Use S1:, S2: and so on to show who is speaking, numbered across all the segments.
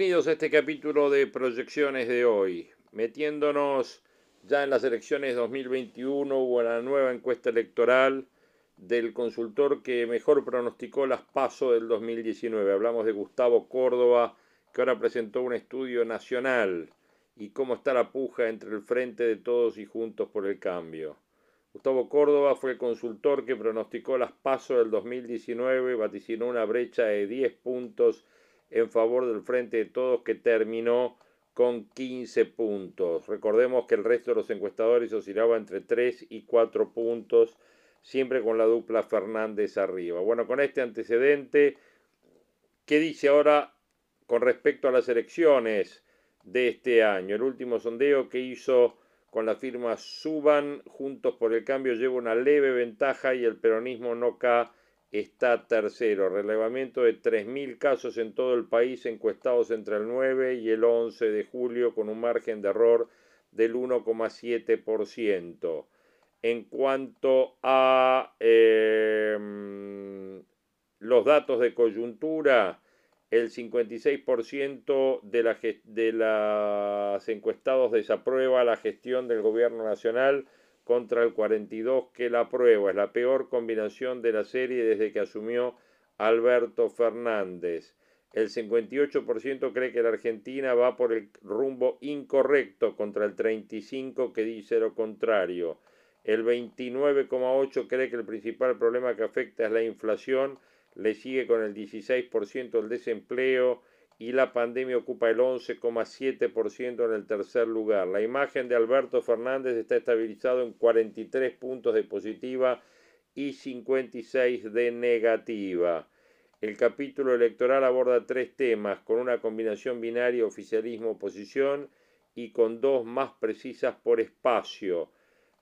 S1: Bienvenidos a este capítulo de proyecciones de hoy. Metiéndonos ya en las elecciones 2021 hubo la nueva encuesta electoral del consultor que mejor pronosticó las pasos del 2019. Hablamos de Gustavo Córdoba, que ahora presentó un estudio nacional y cómo está la puja entre el frente de todos y juntos por el cambio. Gustavo Córdoba fue el consultor que pronosticó las pasos del 2019, vaticinó una brecha de 10 puntos en favor del Frente de Todos que terminó con 15 puntos. Recordemos que el resto de los encuestadores oscilaba entre 3 y 4 puntos, siempre con la dupla Fernández arriba. Bueno, con este antecedente, ¿qué dice ahora con respecto a las elecciones de este año? El último sondeo que hizo con la firma Suban, Juntos por el Cambio, lleva una leve ventaja y el peronismo no cae está tercero, relevamiento de 3.000 casos en todo el país encuestados entre el 9 y el 11 de julio con un margen de error del 1,7%. En cuanto a em, los datos de coyuntura, el 56% de, la, de las encuestados desaprueba la gestión del gobierno nacional contra el 42 que la aprueba. Es la peor combinación de la serie desde que asumió Alberto Fernández. El 58% cree que la Argentina va por el rumbo incorrecto contra el 35% que dice lo contrario. El 29,8% cree que el principal problema que afecta es la inflación. Le sigue con el 16% el desempleo y la pandemia ocupa el 11,7% en el tercer lugar. La imagen de Alberto Fernández está estabilizado en 43 puntos de positiva y 56 de negativa. El capítulo electoral aborda tres temas, con una combinación binaria oficialismo-oposición y con dos más precisas por espacio.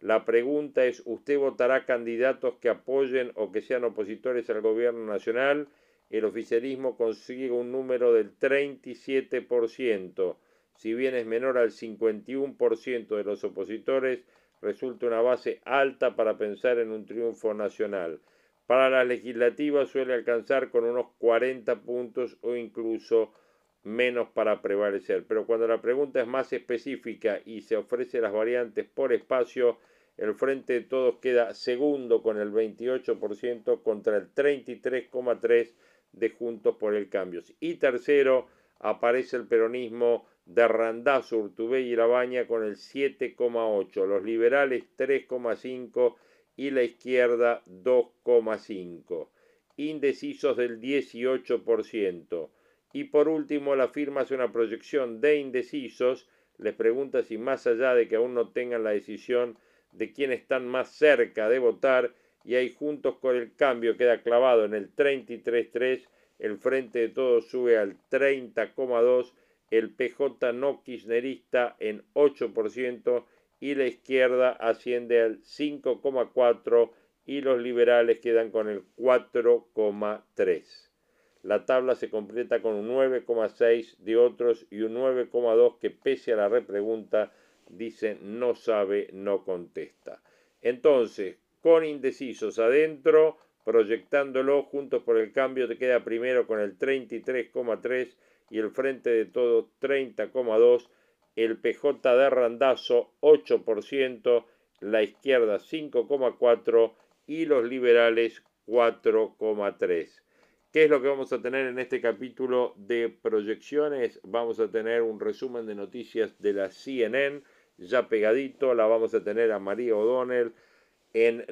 S1: La pregunta es, ¿usted votará candidatos que apoyen o que sean opositores al gobierno nacional? El oficialismo consigue un número del 37%, si bien es menor al 51% de los opositores, resulta una base alta para pensar en un triunfo nacional. Para las legislativas suele alcanzar con unos 40 puntos o incluso menos para prevalecer. Pero cuando la pregunta es más específica y se ofrece las variantes por espacio, el Frente de Todos queda segundo con el 28% contra el 33,3% de Juntos por el Cambio. Y tercero, aparece el peronismo de Randazzo, Urtubey y Labaña con el 7,8, los liberales 3,5 y la izquierda 2,5. Indecisos del 18%. Y por último, la firma hace una proyección de indecisos. Les pregunta si más allá de que aún no tengan la decisión de quién están más cerca de votar, y ahí juntos con el cambio queda clavado en el 33.3, el Frente de Todos sube al 30,2, el PJ no kirchnerista en 8% y la izquierda asciende al 5,4 y los liberales quedan con el 4,3. La tabla se completa con un 9,6 de otros y un 9,2 que pese a la repregunta dice no sabe, no contesta. Entonces, con indecisos adentro, proyectándolo juntos por el cambio, te queda primero con el 33,3 y el Frente de Todos 30,2, el PJ de Randazo 8%, la izquierda 5,4 y los liberales 4,3. ¿Qué es lo que vamos a tener en este capítulo de proyecciones? Vamos a tener un resumen de noticias de la CNN, ya pegadito, la vamos a tener a María O'Donnell, en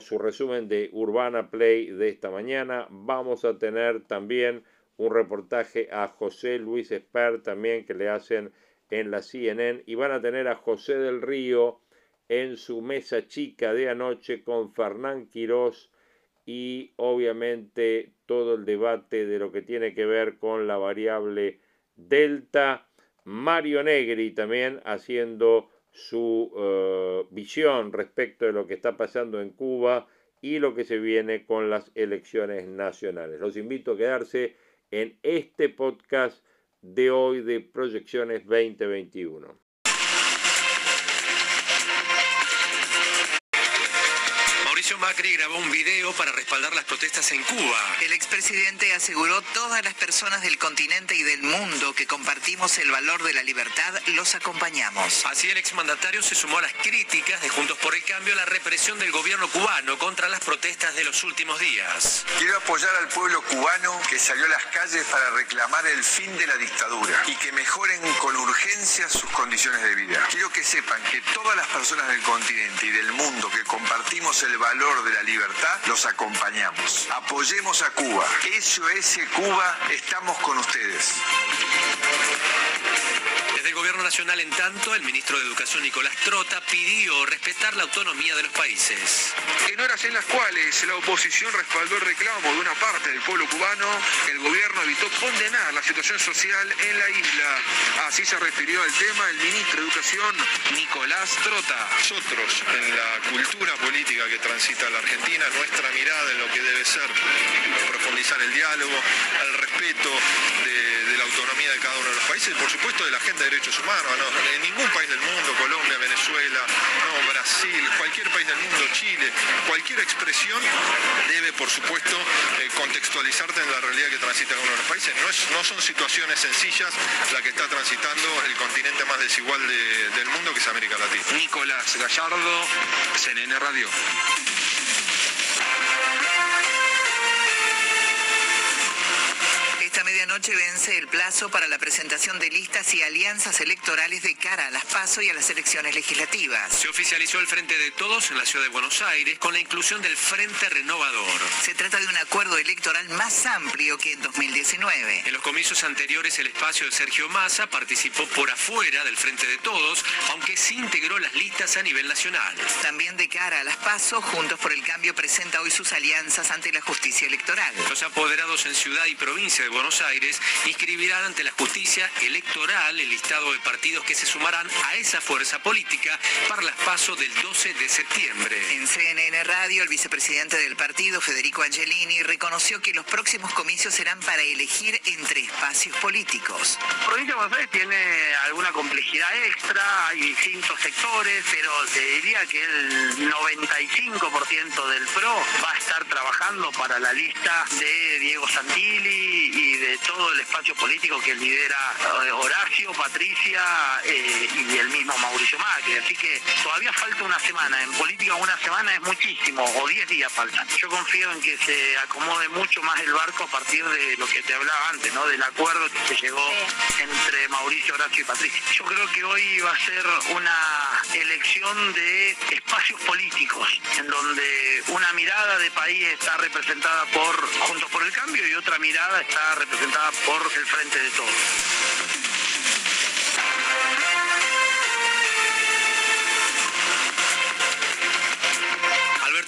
S1: su resumen de Urbana Play de esta mañana. Vamos a tener también un reportaje a José Luis Esper también que le hacen en la CNN y van a tener a José del Río en su mesa chica de anoche con Fernán Quirós y obviamente todo el debate de lo que tiene que ver con la variable delta. Mario Negri también haciendo su eh, visión respecto de lo que está pasando en Cuba y lo que se viene con las elecciones nacionales. Los invito a quedarse en este podcast de hoy de Proyecciones 2021.
S2: Macri grabó un video para respaldar las protestas en Cuba.
S3: El expresidente aseguró todas las personas del continente y del mundo que compartimos el valor de la libertad los acompañamos.
S2: Así el exmandatario se sumó a las críticas de Juntos por el Cambio a la represión del gobierno cubano contra las protestas de los últimos días.
S4: Quiero apoyar al pueblo cubano que salió a las calles para reclamar el fin de la dictadura y que mejoren con urgencia sus condiciones de vida. Quiero que sepan que todas las personas del continente y del mundo que compartimos el valor de la libertad, los acompañamos. Apoyemos a Cuba. SOS Cuba, estamos con ustedes.
S2: Desde el Gobierno Nacional, en tanto, el ministro de Educación Nicolás Trota pidió respetar la autonomía de los países.
S5: En horas en las cuales la oposición respaldó el reclamo de una parte del pueblo cubano, el gobierno evitó condenar la situación social en la isla. Así se refirió al tema el ministro de Educación Nicolás Trota.
S6: Nosotros, en la cultura política que transita la Argentina, nuestra mirada en lo que debe ser profundizar el diálogo, el respeto de, de autonomía de cada uno de los países por supuesto de la gente de derechos humanos. ¿no? En ningún país del mundo, Colombia, Venezuela, no, Brasil, cualquier país del mundo, Chile, cualquier expresión debe, por supuesto, eh, contextualizarte en la realidad que transita uno de los países. No, es, no son situaciones sencillas la que está transitando el continente más desigual de, del mundo, que es América Latina.
S5: Nicolás Gallardo, CNN Radio.
S3: Medianoche vence el plazo para la presentación de listas y alianzas electorales de cara a las PASO y a las elecciones legislativas.
S2: Se oficializó el Frente de Todos en la ciudad de Buenos Aires con la inclusión del Frente Renovador.
S3: Se trata de un acuerdo electoral más amplio que en 2019.
S2: En los comicios anteriores el espacio de Sergio Massa participó por afuera del Frente de Todos, aunque sí integró las listas a nivel nacional.
S3: También de cara a las PASO, Juntos por el Cambio presenta hoy sus alianzas ante la justicia electoral.
S2: Los apoderados en ciudad y provincia de Buenos Aires inscribirán ante la justicia electoral el listado de partidos que se sumarán a esa fuerza política para las pasos del 12 de septiembre.
S3: En CNN Radio, el vicepresidente del partido, Federico Angelini, reconoció que los próximos comicios serán para elegir entre espacios políticos.
S7: Provincia de Buenos Aires tiene alguna complejidad extra, hay distintos sectores, pero te diría que el 95% del PRO va a estar trabajando para la lista de Diego Santilli y de todo el espacio político que lidera eh, Horacio, Patricia eh, y el mismo Mauricio Macri. Así que todavía falta una semana. En política una semana es muchísimo, o 10 días faltan. Yo confío en que se acomode mucho más el barco a partir de lo que te hablaba antes, ¿no? Del acuerdo que se llegó entre Mauricio, Horacio y Patricia. Yo creo que hoy va a ser una elección de espacios políticos, en donde una mirada de país está representada por Juntos por el Cambio y otra mirada está representada por el Frente de Todos.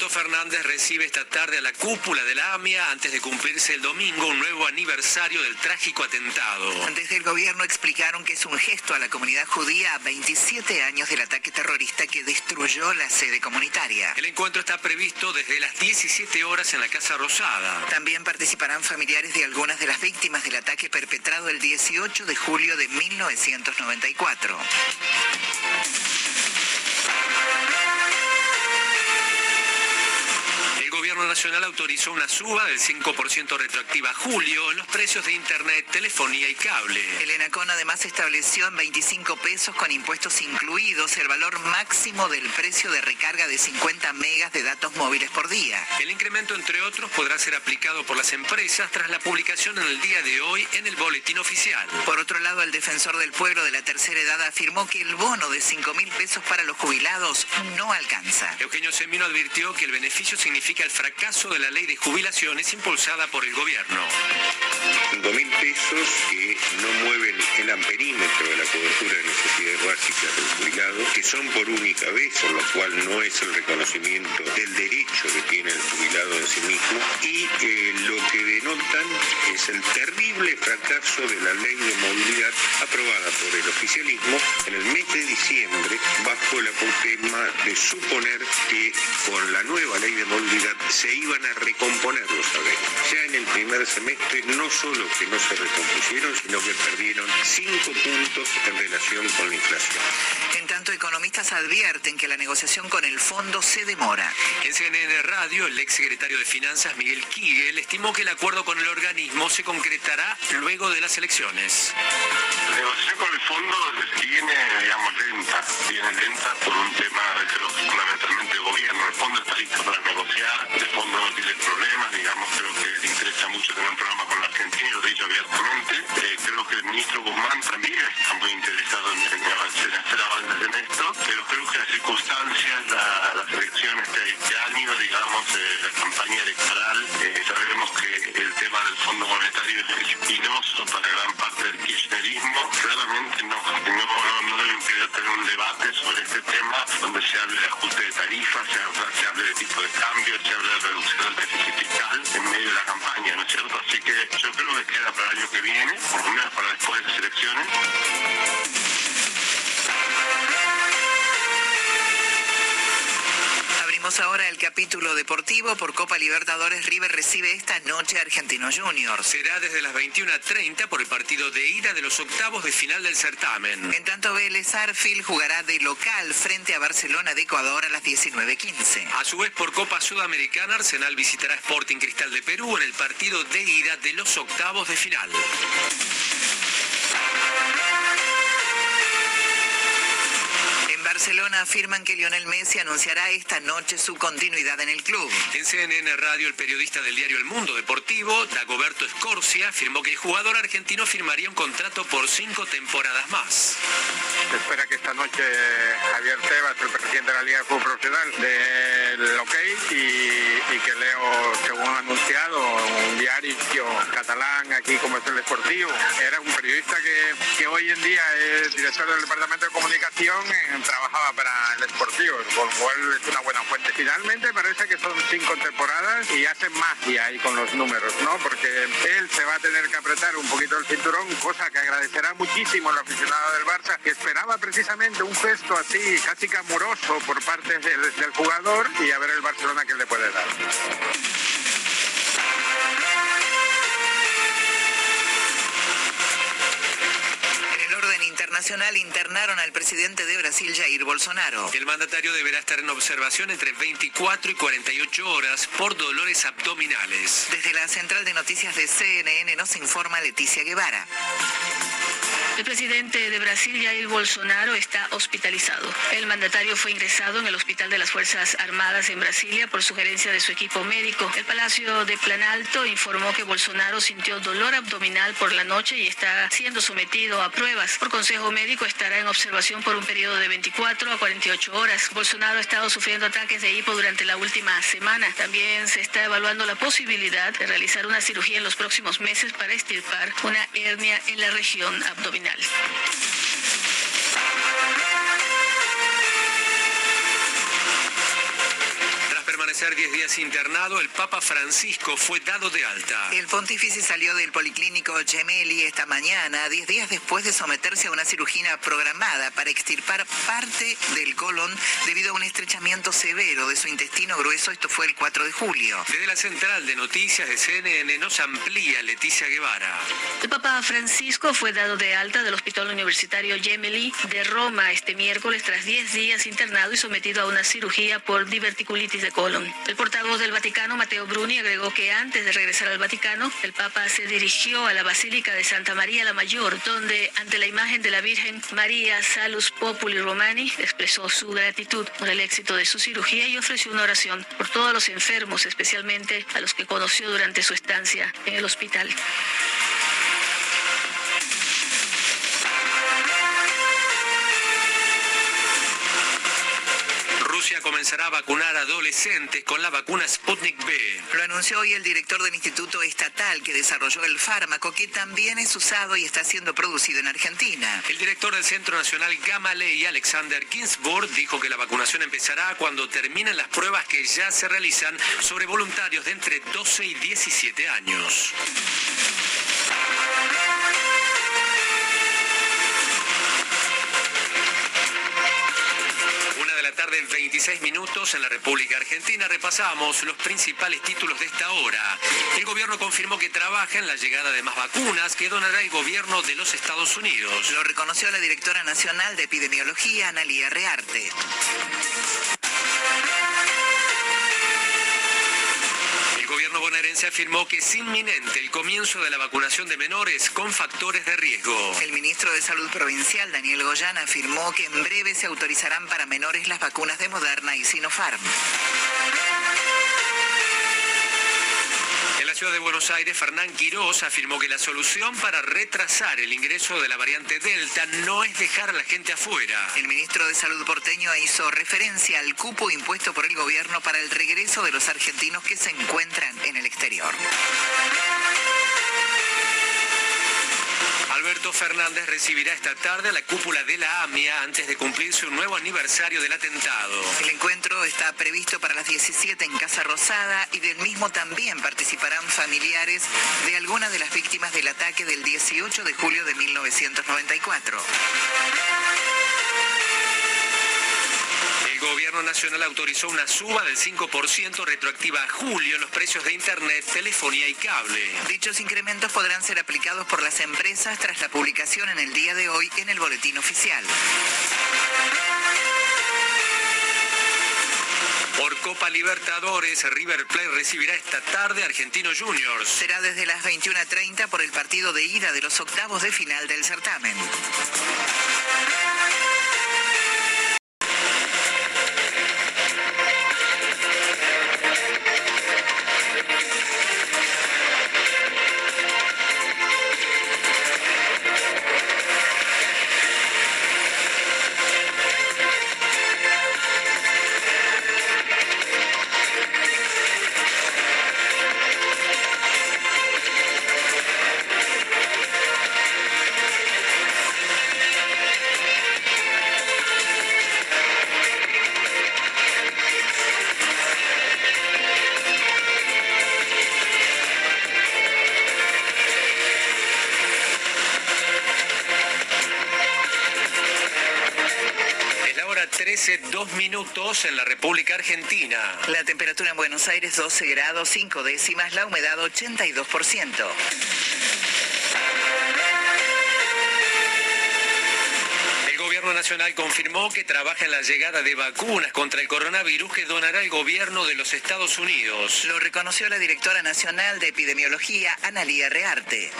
S2: Alberto Fernández recibe esta tarde a la cúpula de la AMIA antes de cumplirse el domingo un nuevo aniversario del trágico atentado.
S3: Desde el gobierno explicaron que es un gesto a la comunidad judía a 27 años del ataque terrorista que destruyó la sede comunitaria.
S2: El encuentro está previsto desde las 17 horas en la Casa Rosada.
S3: También participarán familiares de algunas de las víctimas del ataque perpetrado el 18 de julio de 1994.
S2: Gobierno Nacional autorizó una suba del 5% retroactiva a julio en los precios de Internet, telefonía y cable.
S3: El ENACON además estableció en 25 pesos con impuestos incluidos el valor máximo del precio de recarga de 50 megas de datos móviles por día.
S2: El incremento, entre otros, podrá ser aplicado por las empresas tras la publicación en el día de hoy en el boletín oficial.
S3: Por otro lado, el defensor del pueblo de la tercera edad afirmó que el bono de 5 mil pesos para los jubilados no alcanza.
S2: Eugenio Semino advirtió que el beneficio significa el fracaso de la ley de jubilaciones impulsada por el gobierno.
S8: 5 mil pesos que no mueven el amperímetro de la cobertura de necesidades básicas del jubilado, que son por única vez, por lo cual no es el reconocimiento del derecho que tiene el jubilado en sí mismo, y eh, lo que denotan es el terrible fracaso de la ley de movilidad aprobada por el oficialismo en el mes de diciembre bajo el apotema de suponer que con la nueva ley de movilidad se iban a recomponer los saberes. Ya en el primer semestre no solo que no se recompusieron, sino que perdieron cinco puntos en relación con la inflación.
S3: En tanto, economistas advierten que la negociación con el fondo se demora.
S2: En CNN Radio, el ex secretario de Finanzas, Miguel Kigel, estimó que el acuerdo con el organismo se concretará luego de las elecciones.
S9: La negociación con el fondo viene, digamos, lenta, viene lenta por un tema, creo que fundamentalmente de gobierno. El fondo está listo para negociar, el fondo no tiene problemas, digamos, creo que le interesa mucho tener un programa con la Argentina, lo he dicho abiertamente. Eh, creo que el ministro Guzmán también está muy interesado en, en, en hacer avances en esto, pero creo que las circunstancias, la, las elecciones de este año, digamos, eh, la campaña electoral, eh, sabemos que el tema del Fondo Monetario es espinoso Claramente no, no, no, no querer tener un debate sobre este tema donde se hable de ajuste de tarifas, se hable de tipo de cambio, se habla de reducción del déficit fiscal en medio de la campaña, ¿no es cierto? Así que yo creo que queda para el año que viene, por lo menos para después de las elecciones.
S3: Abrimos ahora el capítulo deportivo por Copa Libertadores. River recibe esta noche a Argentinos Juniors.
S2: Será desde las 21.30 por el partido de ida de los octavos de final del certamen.
S3: En tanto, Vélez Arfield jugará de local frente a Barcelona de Ecuador a las 19.15.
S2: A su vez, por Copa Sudamericana, Arsenal visitará Sporting Cristal de Perú en el partido de ida de los octavos de final.
S3: Barcelona afirman que Lionel Messi anunciará esta noche su continuidad en el club.
S2: En CNN Radio, el periodista del diario El Mundo Deportivo, Dagoberto Scorsia, afirmó que el jugador argentino firmaría un contrato por cinco temporadas más.
S10: Se espera que esta noche Javier Tebas, el presidente de la Liga de Fútbol Profesional, dé el ok y, y que Leo, según ha anunciado, un diario catalán aquí como es el Deportivo, era un periodista que, que hoy en día es director del Departamento de Comunicación en trabajaba para el Deportivo, con lo es una buena fuente. Finalmente parece que son cinco temporadas y hacen magia ahí con los números, ¿no? Porque él se va a tener que apretar un poquito el cinturón, cosa que agradecerá muchísimo el aficionado del Barça, que esperaba precisamente un gesto así, casi que amoroso por parte del, del jugador y a ver el Barcelona que le puede dar.
S3: Internacional internaron al presidente de Brasil, Jair Bolsonaro.
S2: El mandatario deberá estar en observación entre 24 y 48 horas por dolores abdominales.
S3: Desde la central de noticias de CNN nos informa Leticia Guevara.
S11: El presidente de Brasil, Jair Bolsonaro, está hospitalizado. El mandatario fue ingresado en el Hospital de las Fuerzas Armadas en Brasilia por sugerencia de su equipo médico. El Palacio de Planalto informó que Bolsonaro sintió dolor abdominal por la noche y está siendo sometido a pruebas. Por consejo médico estará en observación por un periodo de 24 a 48 horas. Bolsonaro ha estado sufriendo ataques de hipo durante la última semana. También se está evaluando la posibilidad de realizar una cirugía en los próximos meses para extirpar una hernia en la región abdominal finales.
S2: Permanecer 10 días internado, el Papa Francisco fue dado de alta.
S3: El pontífice salió del policlínico Gemelli esta mañana, 10 días después de someterse a una cirugía programada para extirpar parte del colon debido a un estrechamiento severo de su intestino grueso. Esto fue el 4 de julio.
S2: Desde la central de noticias de CNN nos amplía Leticia Guevara.
S11: El Papa Francisco fue dado de alta del Hospital Universitario Gemelli de Roma este miércoles tras 10 días internado y sometido a una cirugía por diverticulitis de colon. El portavoz del Vaticano, Mateo Bruni, agregó que antes de regresar al Vaticano, el Papa se dirigió a la Basílica de Santa María la Mayor, donde ante la imagen de la Virgen María Salus Populi Romani expresó su gratitud por el éxito de su cirugía y ofreció una oración por todos los enfermos, especialmente a los que conoció durante su estancia en el hospital.
S2: Comenzará a vacunar a adolescentes con la vacuna Sputnik B.
S3: Lo anunció hoy el director del Instituto Estatal que desarrolló el fármaco, que también es usado y está siendo producido en Argentina.
S2: El director del Centro Nacional Gamaleya, Alexander Ginsburg, dijo que la vacunación empezará cuando terminen las pruebas que ya se realizan sobre voluntarios de entre 12 y 17 años. Tarde, 26 minutos en la República Argentina. Repasamos los principales títulos de esta hora. El gobierno confirmó que trabaja en la llegada de más vacunas que donará el gobierno de los Estados Unidos.
S3: Lo reconoció la directora nacional de epidemiología, Analía Rearte.
S2: Gobierno bonaerense afirmó que es inminente el comienzo de la vacunación de menores con factores de riesgo.
S3: El ministro de Salud Provincial, Daniel Goyán, afirmó que en breve se autorizarán para menores las vacunas de Moderna y Sinopharm.
S2: Ciudad de Buenos Aires, Fernán Quirós afirmó que la solución para retrasar el ingreso de la variante Delta no es dejar a la gente afuera.
S3: El ministro de Salud porteño hizo referencia al cupo impuesto por el gobierno para el regreso de los argentinos que se encuentran en el exterior.
S2: Alberto Fernández recibirá esta tarde a la cúpula de la AMIA antes de cumplirse un nuevo aniversario del atentado.
S3: El encuentro está previsto para las 17 en Casa Rosada y del mismo también participarán familiares de algunas de las víctimas del ataque del 18 de julio de 1994.
S2: El gobierno nacional autorizó una suba del 5% retroactiva a julio en los precios de Internet, telefonía y cable.
S3: Dichos incrementos podrán ser aplicados por las empresas tras la publicación en el día de hoy en el boletín oficial.
S2: Por Copa Libertadores, River Plate recibirá esta tarde a Argentino Juniors.
S3: Será desde las 21.30 por el partido de ida de los octavos de final del certamen.
S2: En la República Argentina.
S3: La temperatura en Buenos Aires 12 grados 5 décimas, la humedad 82%.
S2: El gobierno nacional confirmó que trabaja en la llegada de vacunas contra el coronavirus que donará el gobierno de los Estados Unidos.
S3: Lo reconoció la directora nacional de epidemiología, Analía Rearte.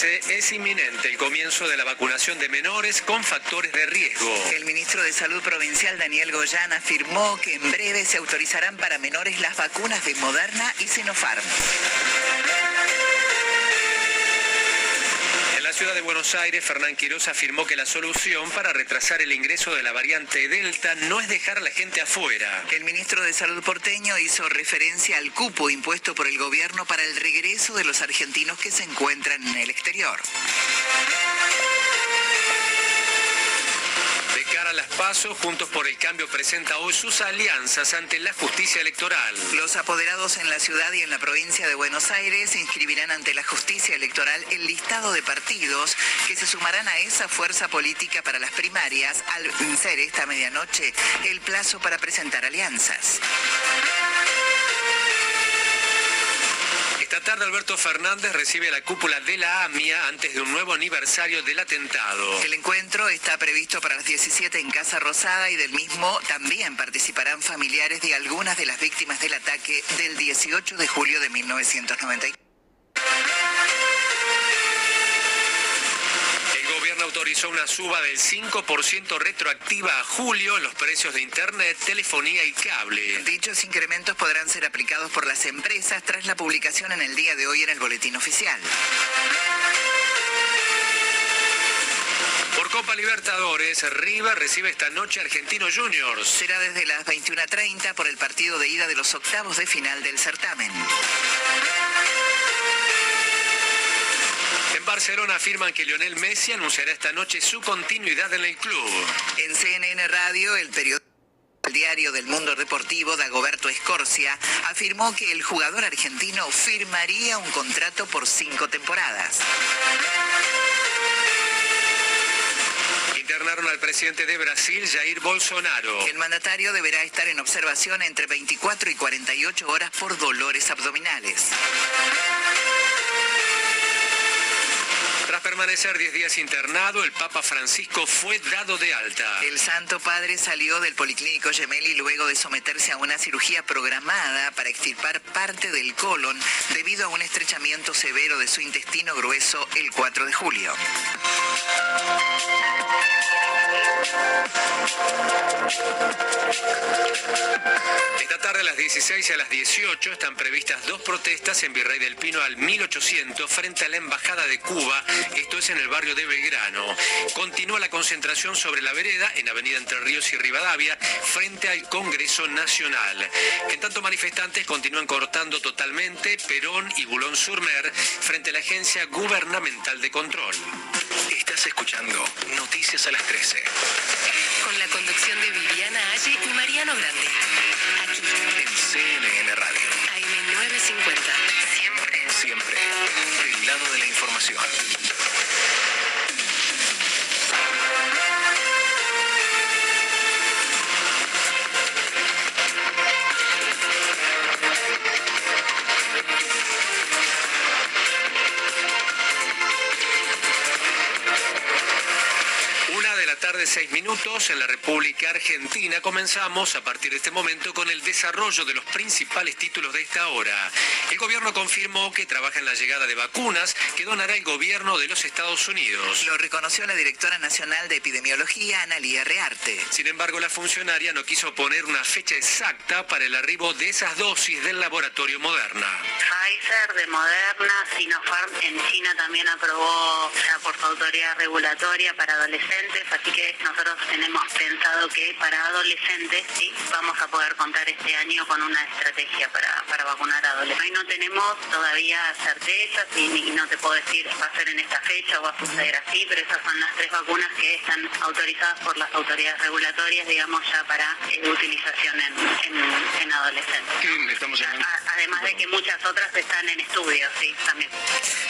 S2: Es inminente el comienzo de la vacunación de menores con factores de riesgo.
S3: El ministro de Salud Provincial, Daniel Goyán, afirmó que en breve se autorizarán para menores las vacunas de Moderna y Sinopharm.
S2: Ciudad de Buenos Aires, Fernán Quiroz afirmó que la solución para retrasar el ingreso de la variante Delta no es dejar a la gente afuera.
S3: El ministro de Salud porteño hizo referencia al cupo impuesto por el gobierno para el regreso de los argentinos que se encuentran en el exterior.
S2: Pasos, Juntos por el Cambio presenta hoy sus alianzas ante la justicia electoral.
S3: Los apoderados en la ciudad y en la provincia de Buenos Aires inscribirán ante la justicia electoral el listado de partidos que se sumarán a esa fuerza política para las primarias al vencer esta medianoche el plazo para presentar alianzas.
S2: Esta tarde Alberto Fernández recibe la cúpula de la AMIA antes de un nuevo aniversario del atentado.
S3: El encuentro está previsto para las 17 en Casa Rosada y del mismo también participarán familiares de algunas de las víctimas del ataque del 18 de julio de 1994.
S2: Autorizó una suba del 5% retroactiva a julio en los precios de Internet, telefonía y cable.
S3: Dichos incrementos podrán ser aplicados por las empresas tras la publicación en el día de hoy en el boletín oficial.
S2: Por Copa Libertadores, River recibe esta noche Argentino Juniors.
S3: Será desde las 21.30 por el partido de ida de los octavos de final del certamen.
S2: En Barcelona afirman que Lionel Messi anunciará esta noche su continuidad en el club.
S3: En CNN Radio, el periodista el diario del mundo deportivo, Dagoberto Escorcia, afirmó que el jugador argentino firmaría un contrato por cinco temporadas.
S2: Internaron al presidente de Brasil, Jair Bolsonaro.
S3: El mandatario deberá estar en observación entre 24 y 48 horas por dolores abdominales.
S2: Permanecer 10 días internado, el Papa Francisco fue dado de alta.
S3: El Santo Padre salió del Policlínico Gemelli luego de someterse a una cirugía programada para extirpar parte del colon debido a un estrechamiento severo de su intestino grueso el 4 de julio.
S2: Esta tarde a las 16 y a las 18 están previstas dos protestas en Virrey del Pino al 1800 frente a la Embajada de Cuba, esto es en el barrio de Belgrano. Continúa la concentración sobre la vereda en Avenida Entre Ríos y Rivadavia frente al Congreso Nacional. En tanto manifestantes continúan cortando totalmente Perón y Bulón Surmer frente a la Agencia Gubernamental de Control.
S12: Estás escuchando Noticias a las 13.
S13: Con la conducción de Viviana Aye y Mariano Grande. Aquí.
S12: En CNN Radio.
S13: AM950.
S12: Siempre. Siempre. Del lado de la información.
S2: De seis minutos, en la República Argentina. Comenzamos a partir de este momento con el desarrollo de los principales títulos de esta hora. El gobierno confirmó que trabaja en la llegada de vacunas que donará el gobierno de los Estados Unidos.
S3: Lo reconoció la directora nacional de epidemiología, Analía Rearte.
S2: Sin embargo, la funcionaria no quiso poner una fecha exacta para el arribo de esas dosis del laboratorio Moderna.
S14: Pfizer, de Moderna, Sinopharm en China también aprobó ya por su autoridad regulatoria para adolescentes, así que nosotros tenemos pensado que para adolescentes sí vamos a poder contar este año con una estrategia para, para vacunar a adolescentes. Hoy no tenemos todavía certezas y, y no te puedo decir va a ser en esta fecha o va a suceder así, pero esas son las tres vacunas que están autorizadas por las autoridades regulatorias, digamos, ya para eh, utilización en, en- en adolescentes.
S12: Estamos hablando.
S14: A- Además de que muchas otras están en estudio, sí, también.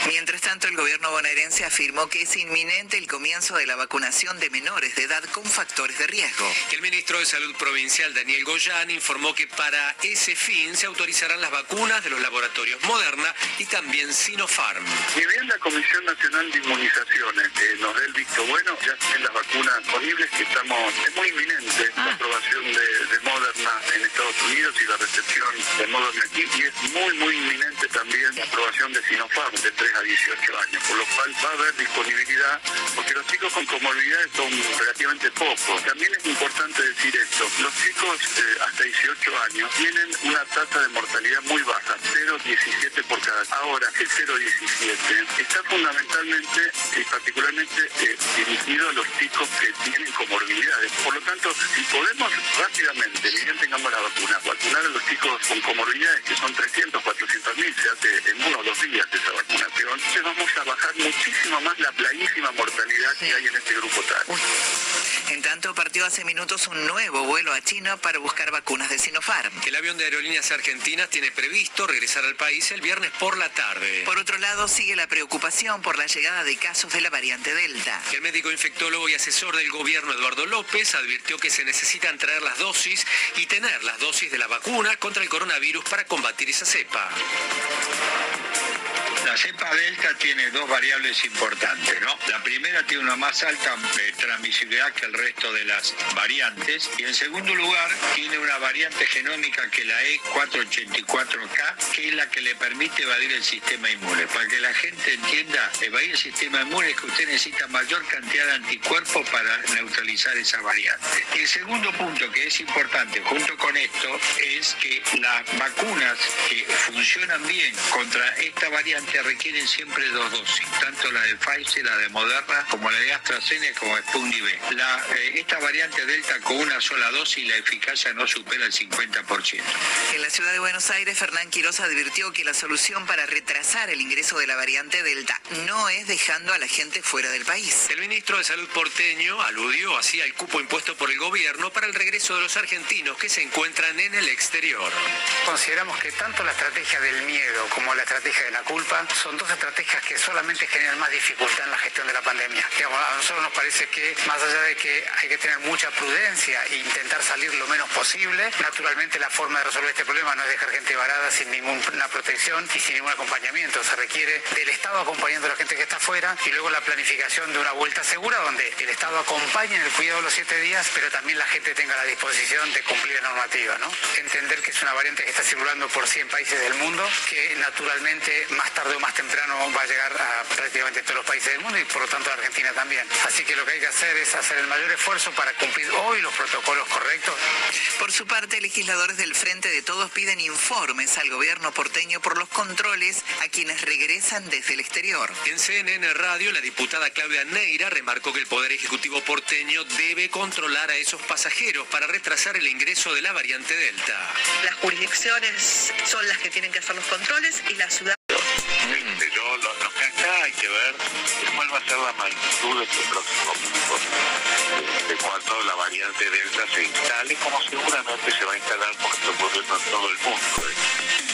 S3: Mientras tanto, el gobierno bonaerense afirmó que es inminente el comienzo de la vacunación de menores de edad con factores de riesgo.
S2: El ministro de Salud Provincial, Daniel Goyán, informó que para ese fin se autorizarán las vacunas de los laboratorios Moderna y también Sinopharm.
S15: Ni bien la Comisión Nacional de Inmunizaciones eh, nos dé el visto bueno, ya estén las vacunas disponibles, que estamos, es muy inminente la aprobación de, de Moderna en Estados Unidos y la recepción de Moderna aquí, y es muy, muy inminente también la aprobación de Sinopharm de 3 a 18 años, por lo cual va a haber disponibilidad, porque los chicos con comorbilidades son relativamente pocos. También es importante decir esto, los chicos eh, hasta 18 años tienen una tasa de mortalidad muy baja, 0,17 por cada. Ahora, el 0,17 está fundamentalmente y particularmente eh, dirigido a los chicos que tienen comorbilidades. Por lo tanto, si podemos rápidamente, ni bien tengamos la vacuna, vacunar a los chicos con comorbilidades, que son 300, 400 mil, se hace en uno o dos días esa vacunación, entonces vamos a bajar muchísimo más la plaguísima mortalidad que hay en este grupo tal.
S3: En tanto, partió hace minutos un nuevo vuelo a China para buscar vacunas de Sinopharm.
S2: El avión de Aerolíneas Argentinas tiene previsto regresar al país el viernes por la tarde.
S3: Por otro lado, sigue la preocupación por la llegada de casos de la variante Delta.
S2: El médico infectólogo y asesor del gobierno Eduardo López advirtió que se necesitan traer las dosis y tener las dosis de la vacuna contra el coronavirus para combatir esa cepa.
S16: La cepa delta tiene dos variables importantes. La primera tiene una más alta transmisibilidad que el resto de las variantes y en segundo lugar tiene una variante genómica que la E E484K, que es la que le permite evadir el sistema inmune. Para que la gente entienda, evadir el sistema inmune es que usted necesita mayor cantidad de anticuerpos para neutralizar esa variante. El segundo punto que es importante junto con esto es que las vacunas que funcionan bien contra esta variante se requieren siempre dos dosis, tanto la de Pfizer, la de Moderna, como la de AstraZeneca, como Sputnik V. La, eh, esta variante Delta con una sola dosis, la eficacia no supera el 50%.
S3: En la ciudad de Buenos Aires, Fernán Quiroz advirtió que la solución para retrasar el ingreso de la variante Delta no es dejando a la gente fuera del país.
S2: El ministro de Salud porteño aludió así al cupo impuesto por el gobierno para el regreso de los argentinos que se encuentran en el exterior.
S17: Consideramos que tanto la estrategia del miedo como la estrategia de la culpa son dos estrategias que solamente generan más dificultad en la gestión de la pandemia. a nosotros nos parece que más allá de que hay que tener mucha prudencia e intentar salir lo menos posible, naturalmente la forma de resolver este problema no es dejar gente varada sin ninguna protección y sin ningún acompañamiento. Se requiere del Estado acompañando a la gente que está afuera y luego la planificación de una vuelta segura donde el Estado acompañe en el cuidado de los siete días, pero también la gente tenga la disposición de cumplir la normativa. ¿no? Entender que es una variante que está circulando por 100 países del mundo, que naturalmente más tarde más temprano va a llegar a prácticamente todos los países del mundo y por lo tanto a Argentina también. Así que lo que hay que hacer es hacer el mayor esfuerzo para cumplir hoy los protocolos correctos.
S3: Por su parte, legisladores del Frente de Todos piden informes al gobierno porteño por los controles a quienes regresan desde el exterior.
S2: En CNN Radio, la diputada Claudia Neira remarcó que el Poder Ejecutivo porteño debe controlar a esos pasajeros para retrasar el ingreso de la variante Delta.
S15: Las jurisdicciones son las que tienen que hacer los controles y la ciudad
S9: acá hay que ver cuál va a ser la magnitud de este próximo pico, de cuando la variante Delta se instale, como seguramente se va a instalar porque está ocurriendo en todo el mundo. ¿eh?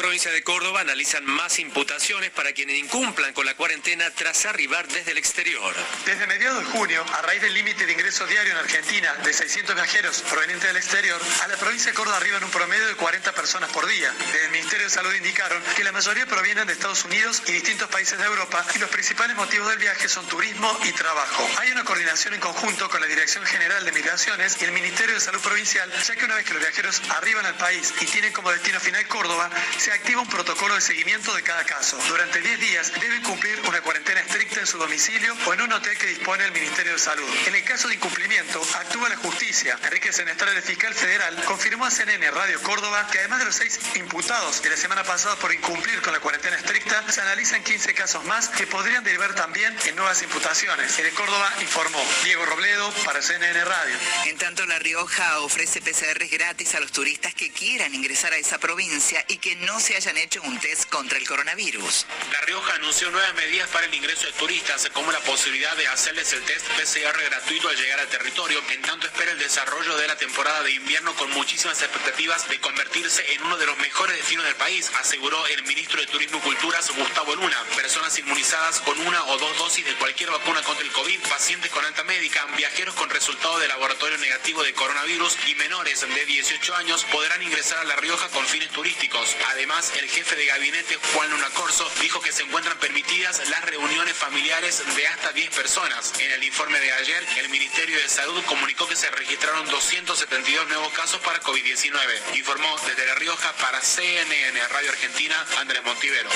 S2: Provincia de Córdoba analizan más imputaciones para quienes incumplan con la cuarentena tras arribar desde el exterior.
S18: Desde mediados de junio, a raíz del límite de ingreso diario en Argentina de 600 viajeros provenientes del exterior, a la provincia de Córdoba arriban un promedio de 40 personas por día. Desde el Ministerio de Salud indicaron que la mayoría provienen de Estados Unidos y distintos países de Europa y los principales motivos del viaje son turismo y trabajo. Hay una coordinación en conjunto con la Dirección General de Migraciones y el Ministerio de Salud Provincial, ya que una vez que los viajeros arriban al país y tienen como destino final Córdoba, se activa un protocolo de seguimiento de cada caso. Durante 10 días deben cumplir una cuarentena estricta en su domicilio o en un hotel que dispone el Ministerio de Salud. En el caso de incumplimiento, actúa la justicia. Enrique Senestral, el fiscal federal, confirmó a CNN Radio Córdoba que además de los seis imputados de la semana pasada por incumplir con la cuarentena estricta, se analizan 15 casos más que podrían derivar también en nuevas imputaciones. El Córdoba informó Diego Robledo para CNN Radio.
S3: En tanto, La Rioja ofrece PCRs gratis a los turistas que quieran ingresar a esa provincia y que no se hayan hecho un test contra el coronavirus.
S14: La Rioja anunció nuevas medidas para el ingreso de turistas, como la posibilidad de hacerles el test PCR gratuito al llegar al territorio. En tanto espera el desarrollo de la temporada de invierno con muchísimas expectativas de convertirse en uno de los mejores destinos del país, aseguró el ministro de Turismo y Culturas, Gustavo Luna. Personas inmunizadas con una o dos dosis de cualquier vacuna contra el COVID, pacientes con alta médica, viajeros con resultado de laboratorio negativo de coronavirus y menores de 18 años podrán ingresar a La Rioja con fines turísticos. Además, el jefe de gabinete, Juan Luna Corso, dijo que se encuentran permitidas las reuniones familiares de hasta 10 personas. En el informe de ayer, el Ministerio de Salud comunicó que se registraron 272 nuevos casos para COVID-19. Informó desde La Rioja para CNN Radio Argentina, Andrés Montivero.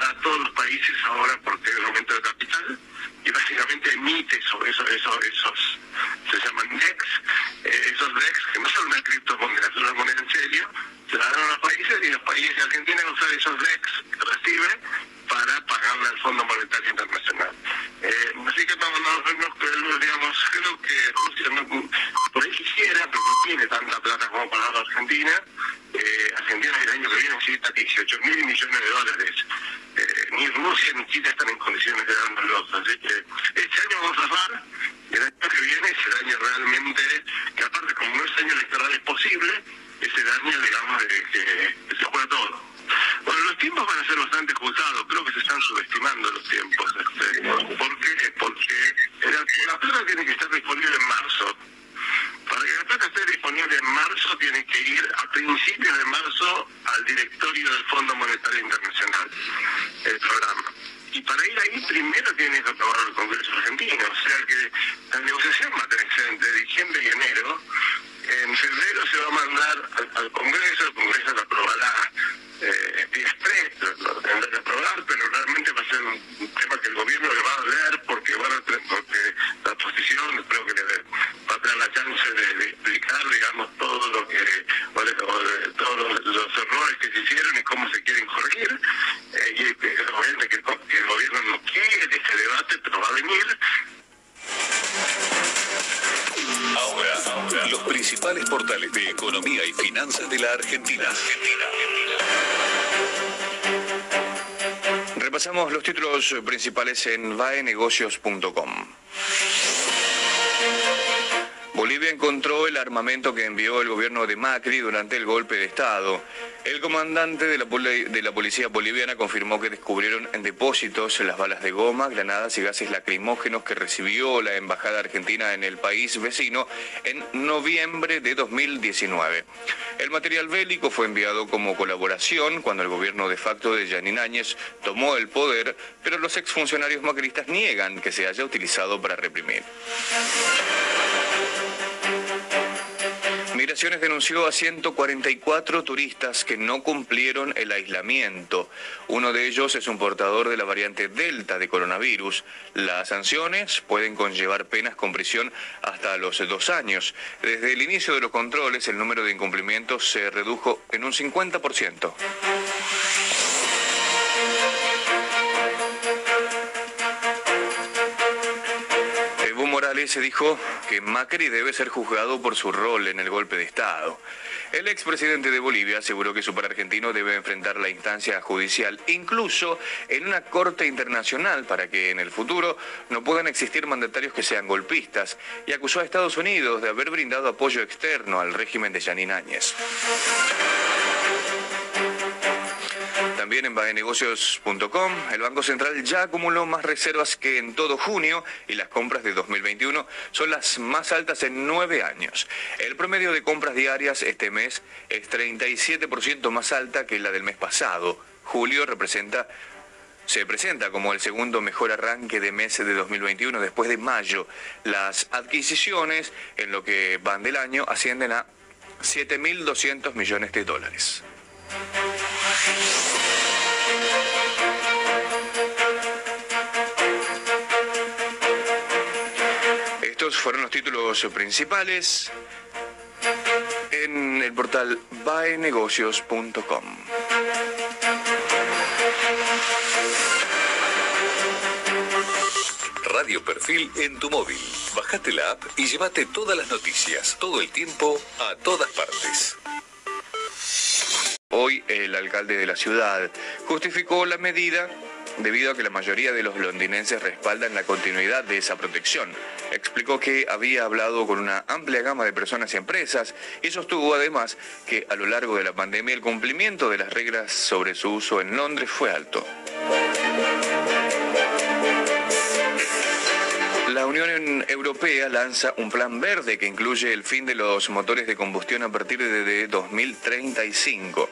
S9: a todos los países ahora el momento de capital y básicamente emite sobre eso, eso, esos, se llaman DEX, eh, esos DEX que no son una criptomoneda, son una moneda en serio, se la dan a los países y los países de Argentina usan esos DEX que recibe para pagarle al Fondo Monetario Internacional. Eh, así que no, no, digamos, creo que Rusia no, por ahí quisiera, pero no tiene tanta plata como para la Argentina. Eh, Argentina el año que viene necesita 18 mil millones de dólares. Ni Rusia ni China están en condiciones de dárnoslos. Así que este año vamos a zafar. El año que viene es el año realmente, que aparte como no es año electoral es posible, es el año, digamos, de que, se juega todo. Bueno, los tiempos van a ser bastante ajustados, creo que se están subestimando los tiempos. Este, ¿Por qué? Porque la plata tiene que estar disponible en marzo. Para que la plata esté disponible en marzo, tiene que ir a principios de marzo al directorio del Fondo Monetario Internacional, el programa. Y para ir ahí primero tiene que aprobar el Congreso argentino, o sea que la negociación va a tener que ser entre diciembre y enero. En febrero se va a mandar al, Congreso, el Congreso lo aprobará eh, vía lo tendrá que aprobar, pero realmente va a ser un tema que el gobierno le va a leer porque, van a, porque la posición creo que le la chance de, explicar, digamos, todo lo que, todos los errores que se hicieron y cómo se quieren corregir. Eh, y este, obviamente que, que el gobierno no quiere ese debate, pero va a venir.
S19: Ahora, los principales portales de economía y finanzas de la Argentina.
S20: Argentina, Repasamos los títulos principales en vaenegocios.com. Bolivia encontró el armamento que envió el gobierno de Macri durante el golpe de Estado. El comandante de la, policía boliviana confirmó que descubrieron en depósitos las balas de goma, granadas y gases lacrimógenos que recibió la embajada argentina en el país vecino en noviembre de 2019. El material bélico fue enviado como colaboración cuando el gobierno de facto de Yanin Áñez tomó el poder, pero los exfuncionarios macristas niegan que se haya utilizado para reprimir. Migraciones denunció a 144 turistas que no cumplieron el aislamiento. Uno de ellos es un portador de la variante Delta de coronavirus. Las sanciones pueden conllevar penas con prisión hasta los dos años. Desde el inicio de los controles, el número de incumplimientos se redujo en un 50%. Se dijo que Macri debe ser juzgado por su rol en el golpe de Estado. El expresidente de Bolivia aseguró que su argentino debe enfrentar la instancia judicial, incluso en una corte internacional, para que en el futuro no puedan existir mandatarios que sean golpistas, y acusó a Estados Unidos de haber brindado apoyo externo al régimen de Yanin Áñez. En baenegocios.com, el Banco Central ya acumuló más reservas que en todo junio y las compras de 2021 son las más altas en nueve años. El promedio de compras diarias este mes es 37% más alta que la del mes pasado. Julio representa se presenta como el segundo mejor arranque de mes de 2021 después de mayo. Las adquisiciones en lo que van del año ascienden a 7.200 millones de dólares. Fueron los títulos principales en el portal baenegocios.com.
S19: Radio Perfil en tu móvil. Bajate la app y llévate todas las noticias, todo el tiempo, a todas partes.
S20: Hoy el alcalde de la ciudad justificó la medida debido a que la mayoría de los londinenses respaldan la continuidad de esa protección. Explicó que había hablado con una amplia gama de personas y empresas y sostuvo además que a lo largo de la pandemia el cumplimiento de las reglas sobre su uso en Londres fue alto. La Unión Europea lanza un plan verde que incluye el fin de los motores de combustión a partir de 2035.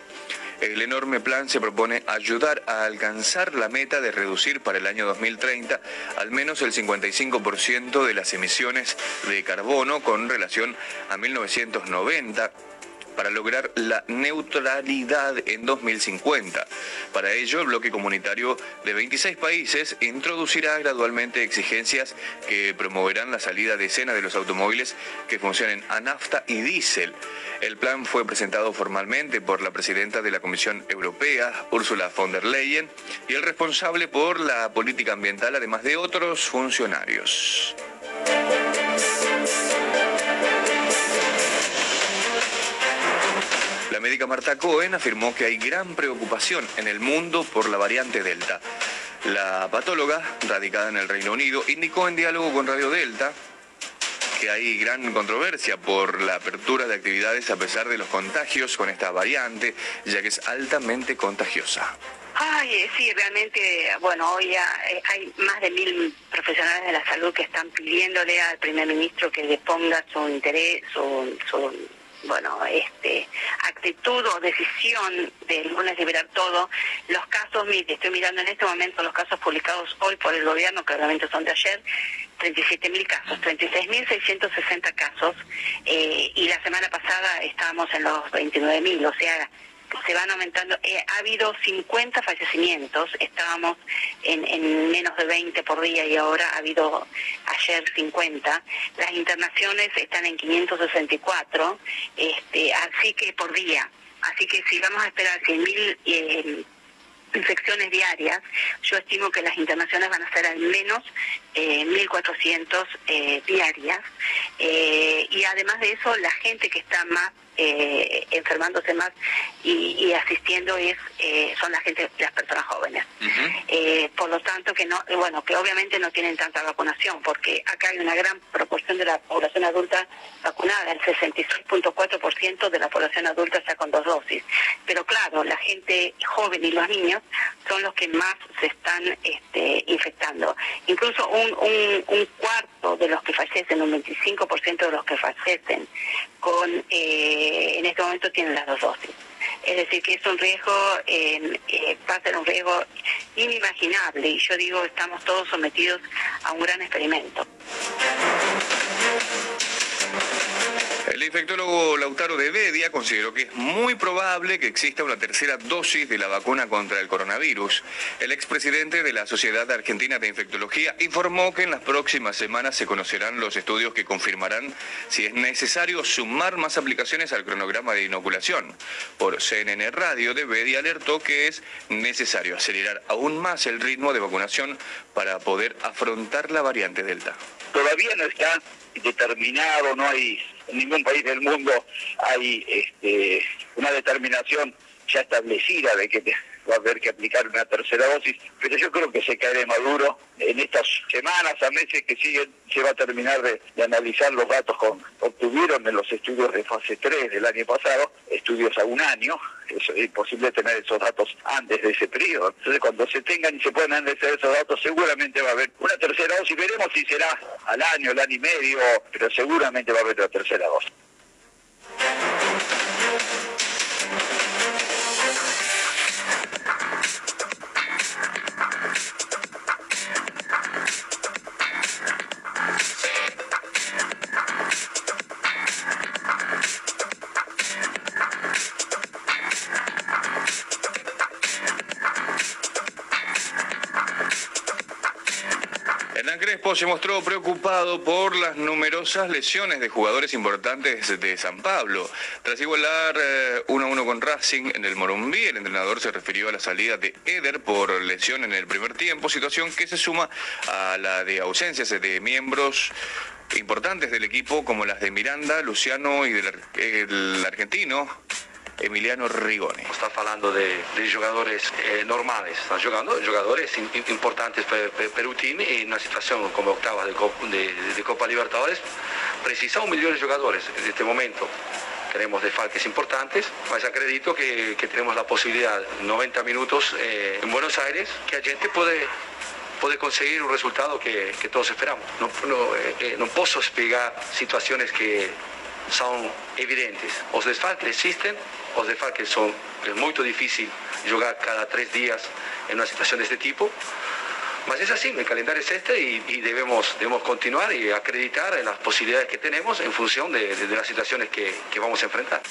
S20: El enorme plan se propone ayudar a alcanzar la meta de reducir para el año 2030 al menos el 55% de las emisiones de carbono con relación a 1990 para lograr la neutralidad en 2050. Para ello, el bloque comunitario de 26 países introducirá gradualmente exigencias que promoverán la salida de escena de los automóviles que funcionen a nafta y diésel. El plan fue presentado formalmente por la presidenta de la Comisión Europea, Ursula von der Leyen, y el responsable por la política ambiental, además de otros funcionarios. La médica Marta Cohen afirmó que hay gran preocupación en el mundo por la variante Delta. La patóloga, radicada en el Reino Unido, indicó en diálogo con Radio Delta que hay gran controversia por la apertura de actividades a pesar de los contagios con esta variante, ya que es altamente contagiosa.
S21: Ay, sí, realmente, bueno, hoy ya eh, hay más de mil profesionales de la salud que están pidiéndole al primer ministro que le ponga su interés, su bueno, este, actitud o decisión del lunes liberar todo. Los casos, mire, estoy mirando en este momento los casos publicados hoy por el gobierno, que obviamente son de ayer, 37 mil casos, 36.660 casos, eh, y la semana pasada estábamos en los 29 mil, o sea, se van aumentando. Eh, ha habido 50 fallecimientos, estábamos en, menos de 20 por día y ahora ha habido ayer 50. Las internaciones están en 564, este, así que por día. Así que si vamos a esperar 100.000 eh, infecciones diarias, yo estimo que las internaciones van a ser al menos 1.400 diarias. y además de eso, la gente que está más eh, enfermándose más y, asistiendo es eh, son la gente las personas jóvenes. Eh, por lo tanto que no bueno que obviamente no tienen tanta vacunación porque acá hay una gran proporción de la población adulta vacunada el 66.4% de la población adulta está con dos dosis. Pero claro la gente joven y los niños son los que más se están este, infectando. Incluso un, un, un cuarto de los que fallecen un 25% de los que fallecen con eh, en este momento tienen las dos dosis. Es decir, que es un riesgo, eh, va a ser un riesgo inimaginable y yo digo, estamos todos sometidos a un gran experimento.
S20: Infectólogo Lautaro de Bedia consideró que es muy probable que exista una tercera dosis de la vacuna contra el coronavirus. El expresidente de la Sociedad Argentina de Infectología informó que en las próximas semanas se conocerán los estudios que confirmarán si es necesario sumar más aplicaciones al cronograma de inoculación. Por CNN Radio, de Bedia alertó que es necesario acelerar aún más el ritmo de vacunación para poder afrontar la variante Delta.
S22: Todavía no está determinado, no hay en ningún país del mundo hay este, una determinación ya establecida de que va a haber que aplicar una tercera dosis, pero yo creo que se cae de maduro en estas semanas, a meses que siguen, se va a terminar de, analizar los datos que obtuvieron en los estudios de fase 3 del año pasado, estudios a un año, es imposible tener esos datos antes de ese periodo. Entonces cuando se tengan y se puedan analizar esos datos, seguramente va a haber una tercera dosis, veremos si será al año, al año y medio, pero seguramente va a haber una tercera dosis.
S20: Se mostró preocupado por las numerosas lesiones de jugadores importantes de San Pablo. Tras igualar 1-1 eh, con Racing en el Morumbí, el entrenador se refirió a la salida de Eder por lesión en el primer tiempo, situación que se suma a la de ausencias de miembros importantes del equipo como las de Miranda, Luciano y del argentino Emiliano Rigoni.
S23: Está hablando de, jugadores eh, normales, están jugando jugadores importantes para un team en una situación como octava de, Copa Libertadores. Precisa un millón de jugadores en este momento. Tenemos desfalques importantes, mas acredito que, tenemos la posibilidad, 90 minutos eh, en Buenos Aires, que la gente puede puede conseguir un resultado que, todos esperamos. No, no, eh, no puedo explicar situaciones que son evidentes. Los desfalques existen, os desfalques son, es muy difícil jugar cada tres días en una situación de este tipo. Mas es así, el calendario es este y, debemos, debemos continuar y acreditar en las posibilidades que tenemos en función de, las situaciones que, que vamos a enfrentar.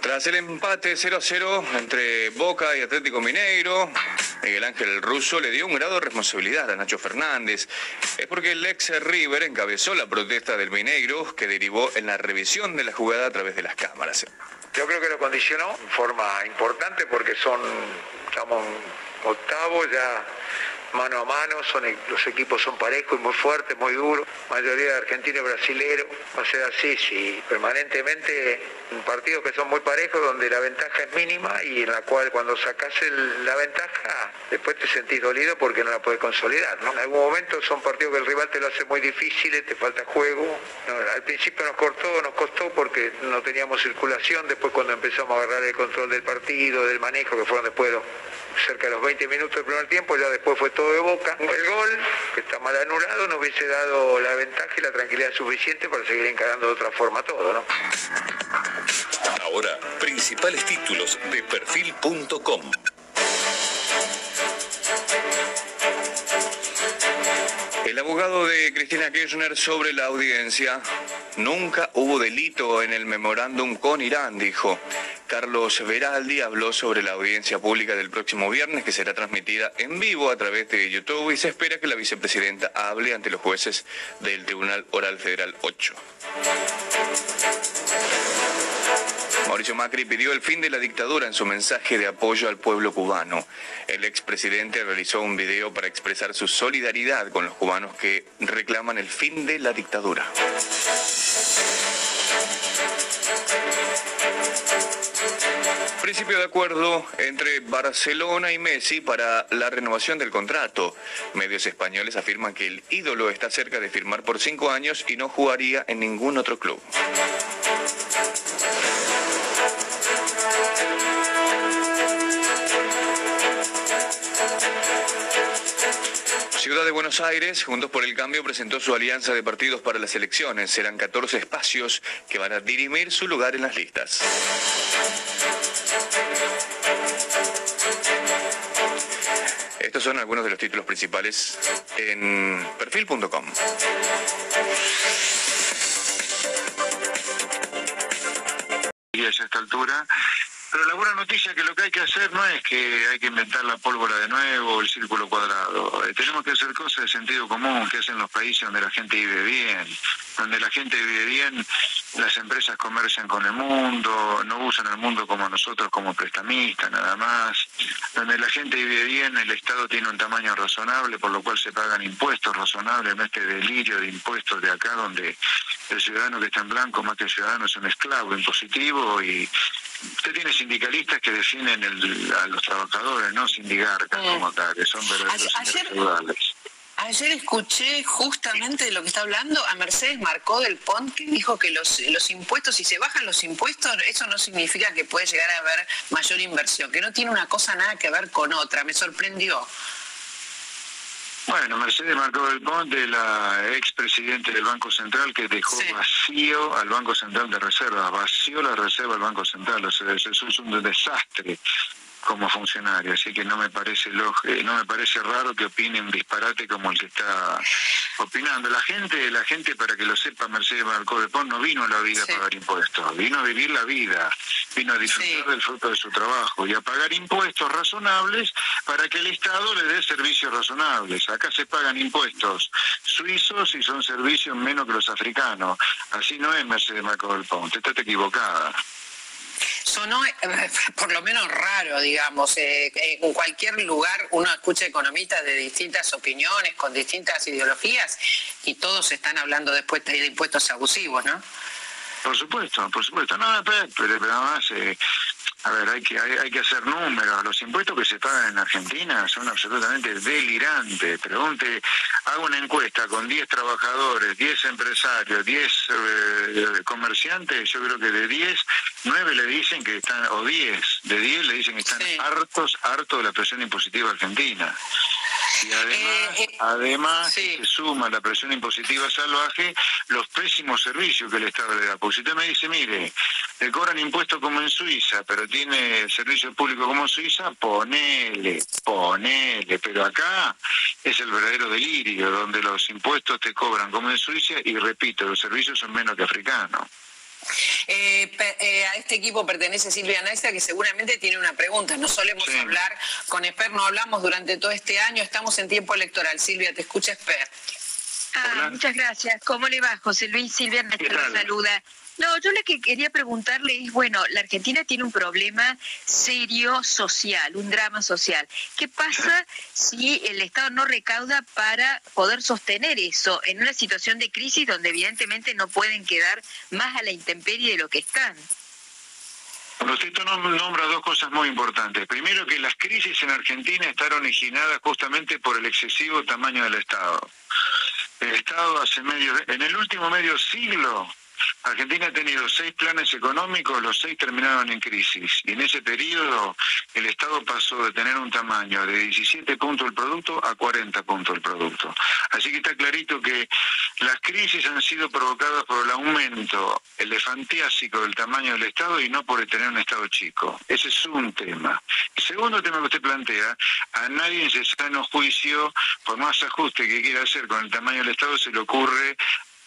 S20: Tras el empate 0-0 entre Boca y Atlético Mineiro, Miguel Ángel Russo le dio un grado de responsabilidad a Nacho Fernández. Es porque el ex River encabezó la protesta del Mineiro que derivó en la revisión de la jugada a través de las cámaras.
S22: Yo creo que lo condicionó en forma importante porque son, estamos octavos ya mano a mano, son, e, los equipos son parejos y muy fuertes, muy duros, mayoría de argentinos y brasileños, va a ser así, sí, permanentemente partidos que son muy parejos donde la ventaja es mínima y en la cual cuando sacas la ventaja después te sentís dolido porque no la puedes consolidar, ¿no? En algún momento son partidos que el rival te lo hace muy difícil, te falta juego, al principio nos cortó, nos costó porque no teníamos circulación, después cuando empezamos a agarrar el control del partido, del manejo, que fueron después cerca de los 20 minutos del primer tiempo, ya después fue todo de boca. El gol, que está mal anulado, nos hubiese dado la ventaja y la tranquilidad suficiente para seguir encarando de otra forma todo, ¿no?
S19: Ahora, principales títulos de perfil.com.
S20: El abogado de Cristina Kirchner sobre la audiencia Nunca hubo delito en el memorándum con Irán, dijo. Carlos Veraldi habló sobre la audiencia pública del próximo viernes que será transmitida en vivo a través de YouTube y se espera que la vicepresidenta hable ante los jueces del Tribunal Oral Federal 8. Mauricio Macri pidió el fin de la dictadura en su mensaje de apoyo al pueblo cubano. El expresidente realizó un video para expresar su solidaridad con los cubanos que reclaman el fin de la dictadura. Principio de acuerdo entre Barcelona y Messi para la renovación del contrato. Medios españoles afirman que el ídolo está cerca de firmar por cinco años y no jugaría en ningún otro club. Buenos Aires, Juntos por el Cambio, presentó su alianza de partidos para las elecciones. Serán 14 espacios que van a dirimir su lugar en las listas. Estos son algunos de los títulos principales en perfil.com.
S24: Y a esta altura pero la buena noticia es que lo que hay que hacer no es que hay que inventar la pólvora de nuevo o el círculo cuadrado. Eh, tenemos que hacer cosas de sentido común que hacen los países donde la gente vive bien. Donde la gente vive bien, las empresas comercian con el mundo, no usan el mundo como nosotros como prestamistas nada más. Donde la gente vive bien, el Estado tiene un tamaño razonable, por lo cual se pagan impuestos razonables, no este delirio de impuestos de acá donde el ciudadano que está en blanco más que el ciudadano es un esclavo impositivo y usted tiene sindicalistas que definen a los trabajadores, no sindigarcas como acá, que son verdaderos
S3: ayer, ayer escuché justamente de lo que está hablando a Mercedes Marcó del Pont, que dijo que los, los impuestos, si se bajan los impuestos, eso no significa que puede llegar a haber mayor inversión, que no tiene una cosa nada que ver con otra. Me sorprendió.
S24: Bueno, Mercedes Marcó del Ponte, la expresidente del Banco Central que dejó vacío al Banco Central de Reserva, vació la reserva del Banco Central, o sea, eso es un desastre como funcionario, así que no me parece eh, no me parece raro que opine un disparate como el que está opinando. La gente, la gente para que lo sepa, Mercedes Marcó de Pont no vino a la vida a pagar impuestos, vino a vivir la vida, vino a disfrutar del fruto de su trabajo y a pagar impuestos razonables para que el Estado le dé servicios razonables. Acá se pagan impuestos suizos y son servicios menos que los africanos. Así no es Mercedes Marcó del Pont, estás equivocada
S3: sonó eh, por lo menos raro, digamos. Eh, eh, en cualquier lugar uno escucha economistas de distintas opiniones, con distintas ideologías, y todos están hablando después de impuestos abusivos, ¿no?
S24: Por supuesto, por supuesto. No, pero, pero, nada más, a ver, hay que, hay, que hacer números. Los impuestos que se pagan en Argentina son absolutamente delirantes. Pregunte, hago una encuesta con 10 trabajadores, 10 empresarios, 10 eh, comerciantes, yo creo que de 10, 9 le dicen que están, o 10, de 10 le dicen que están hartos, hartos de la presión impositiva argentina. Y además, eh, eh, además se suma la presión impositiva salvaje los pésimos servicios que el Estado le da. Porque si usted me dice, mire, le cobran impuestos como en Suiza, pero tiene servicio público como en Suiza, ponele, ponele. Pero acá es el verdadero delirio, donde los impuestos te cobran como en Suiza y repito, los servicios son menos que africanos.
S3: Eh, eh, a este equipo pertenece Silvia Naisa, que seguramente tiene una pregunta. No solemos hablar con Esper, no hablamos durante todo este año, estamos en tiempo electoral. Silvia, te escucha Esper.
S25: Ah, muchas gracias. ¿Cómo le va, José Luis? Silvia Naisa saluda. No, yo lo que quería preguntarle es, bueno, la Argentina tiene un problema serio social, un drama social. ¿Qué pasa si el Estado no recauda para poder sostener eso en una situación de crisis donde evidentemente no pueden quedar más a la intemperie de lo que están?
S24: Usted nombra dos cosas muy importantes. Primero, que las crisis en Argentina están originadas justamente por el excesivo tamaño del Estado. El Estado hace medio, en el último medio siglo Argentina ha tenido seis planes económicos, los seis terminaron en crisis. Y en ese periodo el Estado pasó de tener un tamaño de 17 puntos del producto a 40 puntos del producto. Así que está clarito que las crisis han sido provocadas por el aumento elefantiásico del tamaño del Estado y no por tener un Estado chico. Ese es un tema. El segundo tema que usted plantea, a nadie en su sano juicio, por más ajuste que quiera hacer con el tamaño del Estado, se le ocurre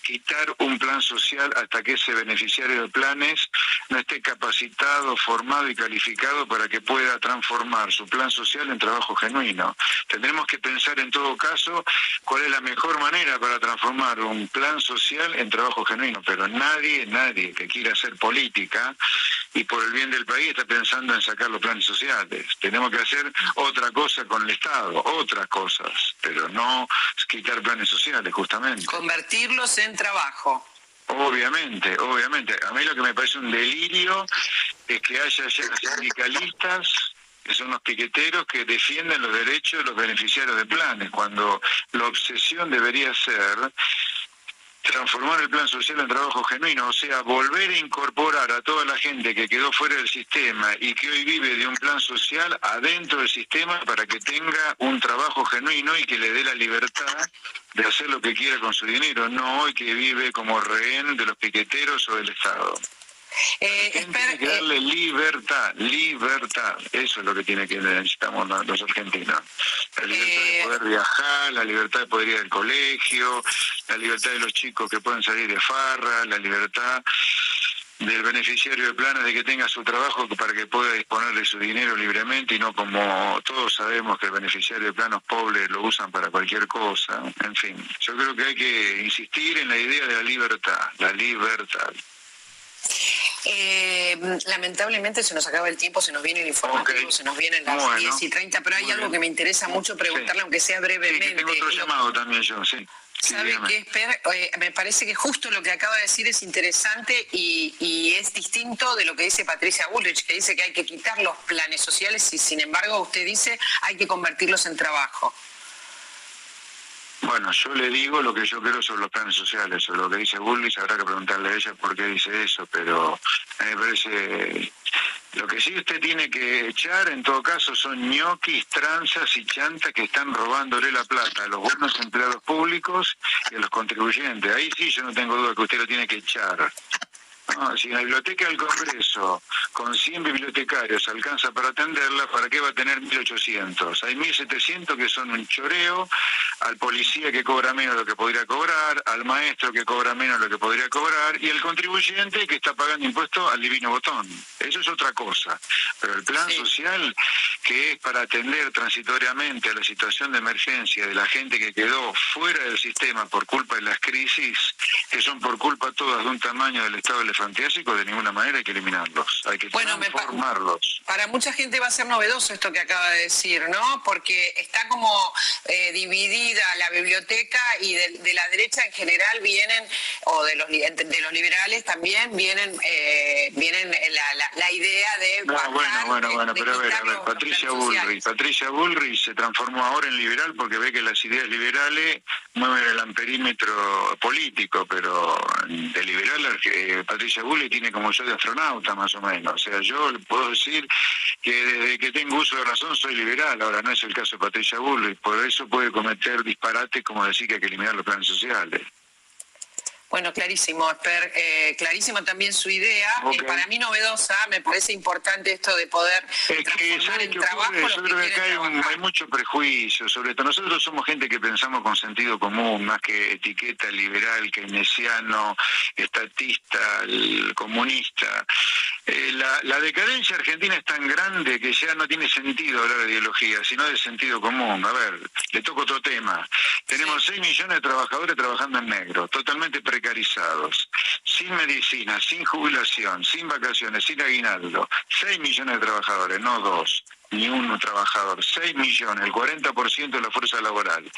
S24: quitar un plan social hasta que ese beneficiario de planes no esté capacitado, formado y calificado para que pueda transformar su plan social en trabajo genuino. Tendremos que pensar en todo caso cuál es la mejor manera para transformar un plan social en trabajo genuino, pero nadie, nadie que quiera hacer política y por el bien del país está pensando en sacar los planes sociales. Tenemos que hacer otra cosa con el Estado, otras cosas, pero no quitar planes sociales, justamente.
S26: Convertirlos en trabajo.
S24: Obviamente, obviamente. A mí lo que me parece un delirio es que haya ya sindicalistas que son los piqueteros que defienden los derechos de los beneficiarios de planes, cuando la obsesión debería ser transformar el plan social en trabajo genuino, o sea, volver a incorporar a toda la gente que quedó fuera del sistema y que hoy vive de un plan social adentro del sistema para que tenga un trabajo genuino y que le dé la libertad de hacer lo que quiera con su dinero, no hoy que vive como rehén de los piqueteros o del Estado. Eh, que darle libertad, libertad. Eso es lo que tiene que necesitamos los argentinos. La libertad de eh, poder viajar, la libertad de poder ir al colegio, la libertad de los chicos que pueden salir de farra, la libertad del beneficiario de planes de que tenga su trabajo para que pueda disponer de su dinero libremente y no como todos sabemos que el beneficiario de planos pobres lo usan para cualquier cosa. En fin, yo creo que hay que insistir en la idea de la libertad, la libertad.
S26: Eh, lamentablemente se nos acaba el tiempo, se nos viene el informativo, se nos vienen las 10 y 30, pero hay algo que me interesa mucho preguntarle, aunque sea brevemente.
S24: tengo otro llamado también yo, sí.
S26: ¿Sabe qué, eh, me parece que justo lo que acaba de decir es interesante y, y, es distinto de lo que dice Patricia Bullrich, que dice que hay que quitar los planes sociales y sin embargo usted dice hay que convertirlos en trabajo.
S24: Bueno, yo le digo lo que yo creo sobre los planes sociales, o lo que dice Bullis, habrá que preguntarle a ella por qué dice eso, pero me parece... Lo que sí usted tiene que echar, en todo caso, son ñoquis, tranzas y chantas que están robándole la plata a los buenos empleados públicos y a los contribuyentes. Ahí sí yo no tengo duda que usted lo tiene que echar. No, si la biblioteca del Congreso con 100 bibliotecarios alcanza para atenderla, ¿para qué va a tener 1.800? Hay 1.700 que son un choreo, al policía que cobra menos de lo que podría cobrar, al maestro que cobra menos de lo que podría cobrar y al contribuyente que está pagando impuestos al divino botón. Eso es otra cosa. Pero el plan social, que es para atender transitoriamente a la situación de emergencia de la gente que quedó fuera del sistema por culpa de las crisis, que son por culpa todas de un tamaño del Estado del fantástico, de ninguna manera hay que eliminarlos, hay que bueno, transformarlos.
S26: para mucha gente va a ser novedoso esto que acaba de decir, ¿no? Porque está como eh, dividida la biblioteca y de, la derecha en general vienen, o de los, de los liberales también vienen, eh, vienen la, idea de...
S24: bueno, bueno, bueno, pero a ver, a ver, Patricia Bullrich, Patricia Bullrich se transformó ahora en liberal porque ve que las ideas liberales mueven el amperímetro político, pero de liberal eh, Patricia Patricia tiene como yo de astronauta, más o menos. O sea, yo puedo decir que desde que tengo uso de razón soy liberal. Ahora, no es el caso de Patricia y Por eso puede cometer disparates como decir que hay que eliminar los planes sociales.
S26: Bueno, clarísimo, Esper. Eh, clarísimo también su idea. Okay. para mí novedosa, me parece importante esto de poder
S24: es que, ¿sabe qué trabajo Yo creo que acá hay, mucho prejuicio, sobre todo nosotros somos gente que pensamos con sentido común, más que etiqueta liberal, keynesiano, estatista, comunista. Eh, la, decadencia argentina es tan grande que ya no tiene sentido hablar de ideología, sino de sentido común. A ver, le toco otro tema. Tenemos 6 millones de trabajadores trabajando en negro, totalmente precarizados, sin medicina, sin jubilación, sin vacaciones, sin aguinaldo. 6 millones de trabajadores, no dos, ni uno trabajador. 6 millones, el 40% de la fuerza laboral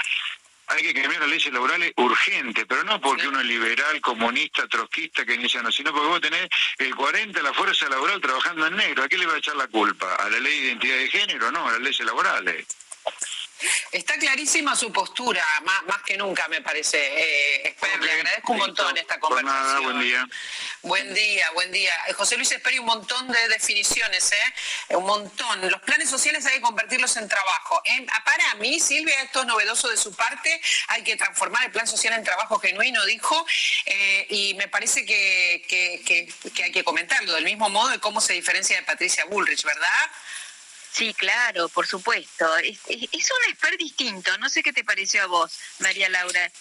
S24: hay que cambiar las leyes laborales urgente, pero no porque uno es liberal, comunista, trotskista, keynesiano, sino porque vos tenés el 40% de la fuerza laboral trabajando en negro. ¿A qué le va a echar la culpa? ¿A la ley de identidad de género? No, a las leyes laborales.
S26: Está clarísima su postura, más, más que nunca me parece. Eh, le agradezco un montón esta conversación.
S24: buen día.
S26: Buen día, buen día. Eh, José Luis Esperi, un montón de definiciones, ¿eh? Un montón. Los planes sociales hay que convertirlos en trabajo. ¿eh? Ah, para mí, Silvia, esto es novedoso de su parte. Hay que transformar el plan social en trabajo genuino, dijo. Eh, y me parece que, que, que hay que comentarlo del mismo modo de cómo se diferencia de Patricia Bullrich, ¿verdad?
S25: Sí, claro, por supuesto. Es, es, un expert distinto. No sé qué te pareció a vos, María Laura.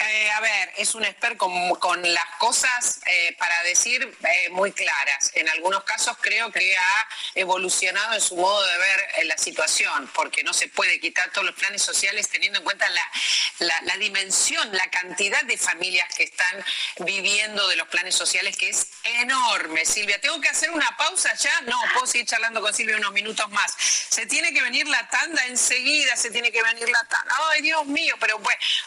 S26: Eh, a ver, es un expert con, las cosas eh, para decir eh, muy claras. En algunos casos creo que ha evolucionado en su modo de ver la situación, porque no se puede quitar todos los planes sociales teniendo en cuenta la, dimensión, la cantidad de familias que están viviendo de los planes sociales, que es enorme. Silvia, ¿tengo que hacer una pausa ya? No, puedo seguir charlando con Silvia unos minutos más. Se tiene que venir la tanda enseguida, se tiene que venir la tanda. Ay, Dios mío, pero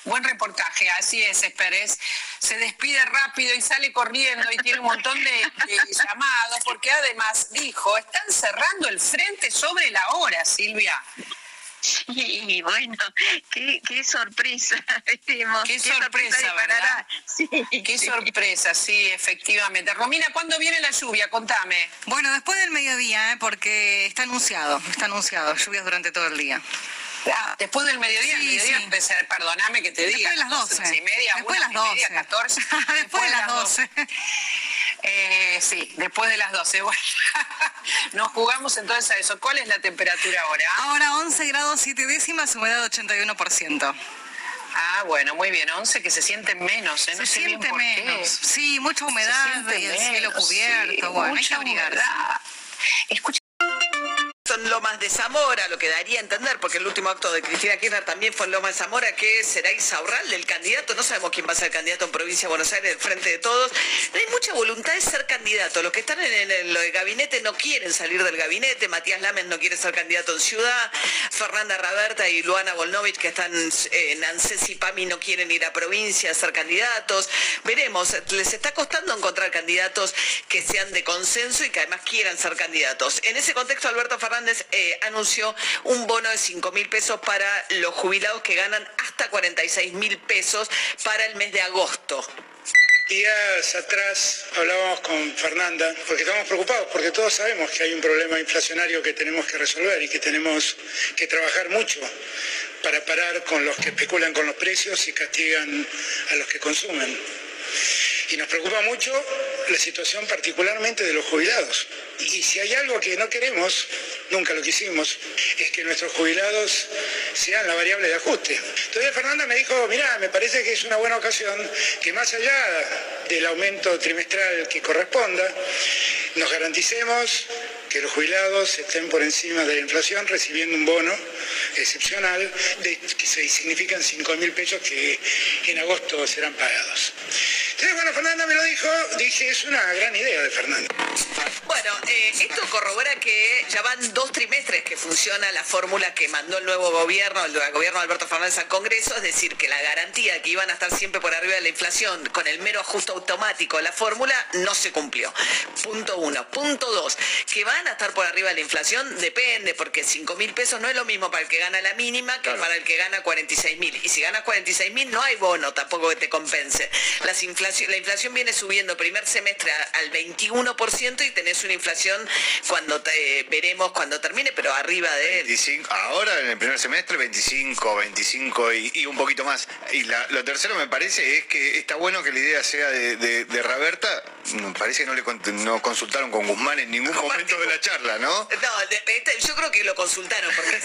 S26: buen reportaje así es, Pérez, se despide rápido y sale corriendo y tiene un montón de, llamados, porque además dijo, están cerrando el frente sobre la hora, Silvia.
S25: Sí, bueno, qué, sorpresa.
S26: qué, sorpresa, ¿verdad? Sí, qué sorpresa, sí, efectivamente. Romina, ¿cuándo viene la lluvia? Contame.
S27: Bueno, después del mediodía, ¿eh? porque está anunciado, está anunciado, lluvias durante todo el día.
S26: Ah, después del mediodía, sí, mediodía ser, perdóname que te diga.
S27: Después de las 12.
S26: Y media,
S27: después de las 12.
S26: Media, 14.
S27: después, de las 12.
S26: Eh, sí, después de las 12. Bueno, nos jugamos entonces a eso. ¿Cuál es la temperatura ahora?
S27: Ahora 11 grados 7 décimas, humedad 81%.
S26: Ah, bueno, muy bien, 11 que se siente menos, ¿eh?
S27: se siente menos. Sí, mucha humedad y el cielo cubierto. bueno, hay que abrigarse.
S26: Escucha
S28: son Lomas de Zamora, lo que daría a entender, porque el último acto de Cristina Kirchner también fue en Lomas de Zamora, que será Isaurral el candidato. No sabemos quién va a ser el candidato en provincia de Buenos Aires, del frente de todos. Hay mucha voluntad de ser candidato. Los que están en el, gabinete no quieren salir del gabinete. Matías Lames no quiere ser candidato en Ciudad. Fernanda Raberta y Luana Volnovich, que están en ANSES y PAMI, no quieren ir a provincia a ser candidatos. Veremos, les está costando encontrar candidatos que sean de consenso y que además quieran ser candidatos. En ese contexto, Alberto Fernández eh, anunció un bono de 5 mil pesos para los jubilados que ganan hasta 46 mil pesos para el mes de agosto.
S29: Días atrás hablábamos con Fernanda porque estamos preocupados porque todos sabemos que hay un problema inflacionario que tenemos que resolver y que tenemos que trabajar mucho para parar con los que especulan con los precios y castigan a los que consumen. Y nos preocupa mucho la situación particularmente de los jubilados. Y si hay algo que no queremos, nunca lo quisimos, es que nuestros jubilados sean la variable de ajuste. Entonces Fernanda me dijo, mira, me parece que es una buena ocasión que más allá del aumento trimestral que corresponda, nos garanticemos que los jubilados estén por encima de la inflación recibiendo un bono excepcional de, que significan 5 mil pesos que en agosto serán pagados. Entonces, bueno, Fernanda me lo dijo, dije, es una gran idea de Fernanda.
S28: Bueno, eh, esto corrobora que ya van dos trimestres que funciona la fórmula que mandó el nuevo gobierno, el gobierno de Alberto Fernández al Congreso, es decir, que la garantía que iban a estar siempre por arriba de la inflación con el mero ajuste automático de la fórmula no se cumplió. Punto uno. Punto dos, que van a estar por arriba de la inflación depende, porque 5 mil pesos no es lo mismo para el que gana la mínima que para el que gana 46 mil. Y si ganas 46 mil no hay bono tampoco que te compense. Las inflación, la inflación viene subiendo primer semestre al 21% y tenés una inflación cuando te, veremos cuando termine, pero arriba de...
S30: 25, ahora en el primer semestre 25, 25 y, un poquito más. Y lo tercero me parece es que está bueno que la idea sea de, de, de Raberta. Me parece que no le no consultaron con Guzmán en ningún momento de la charla, ¿no?
S28: No, este, yo creo que lo consultaron porque,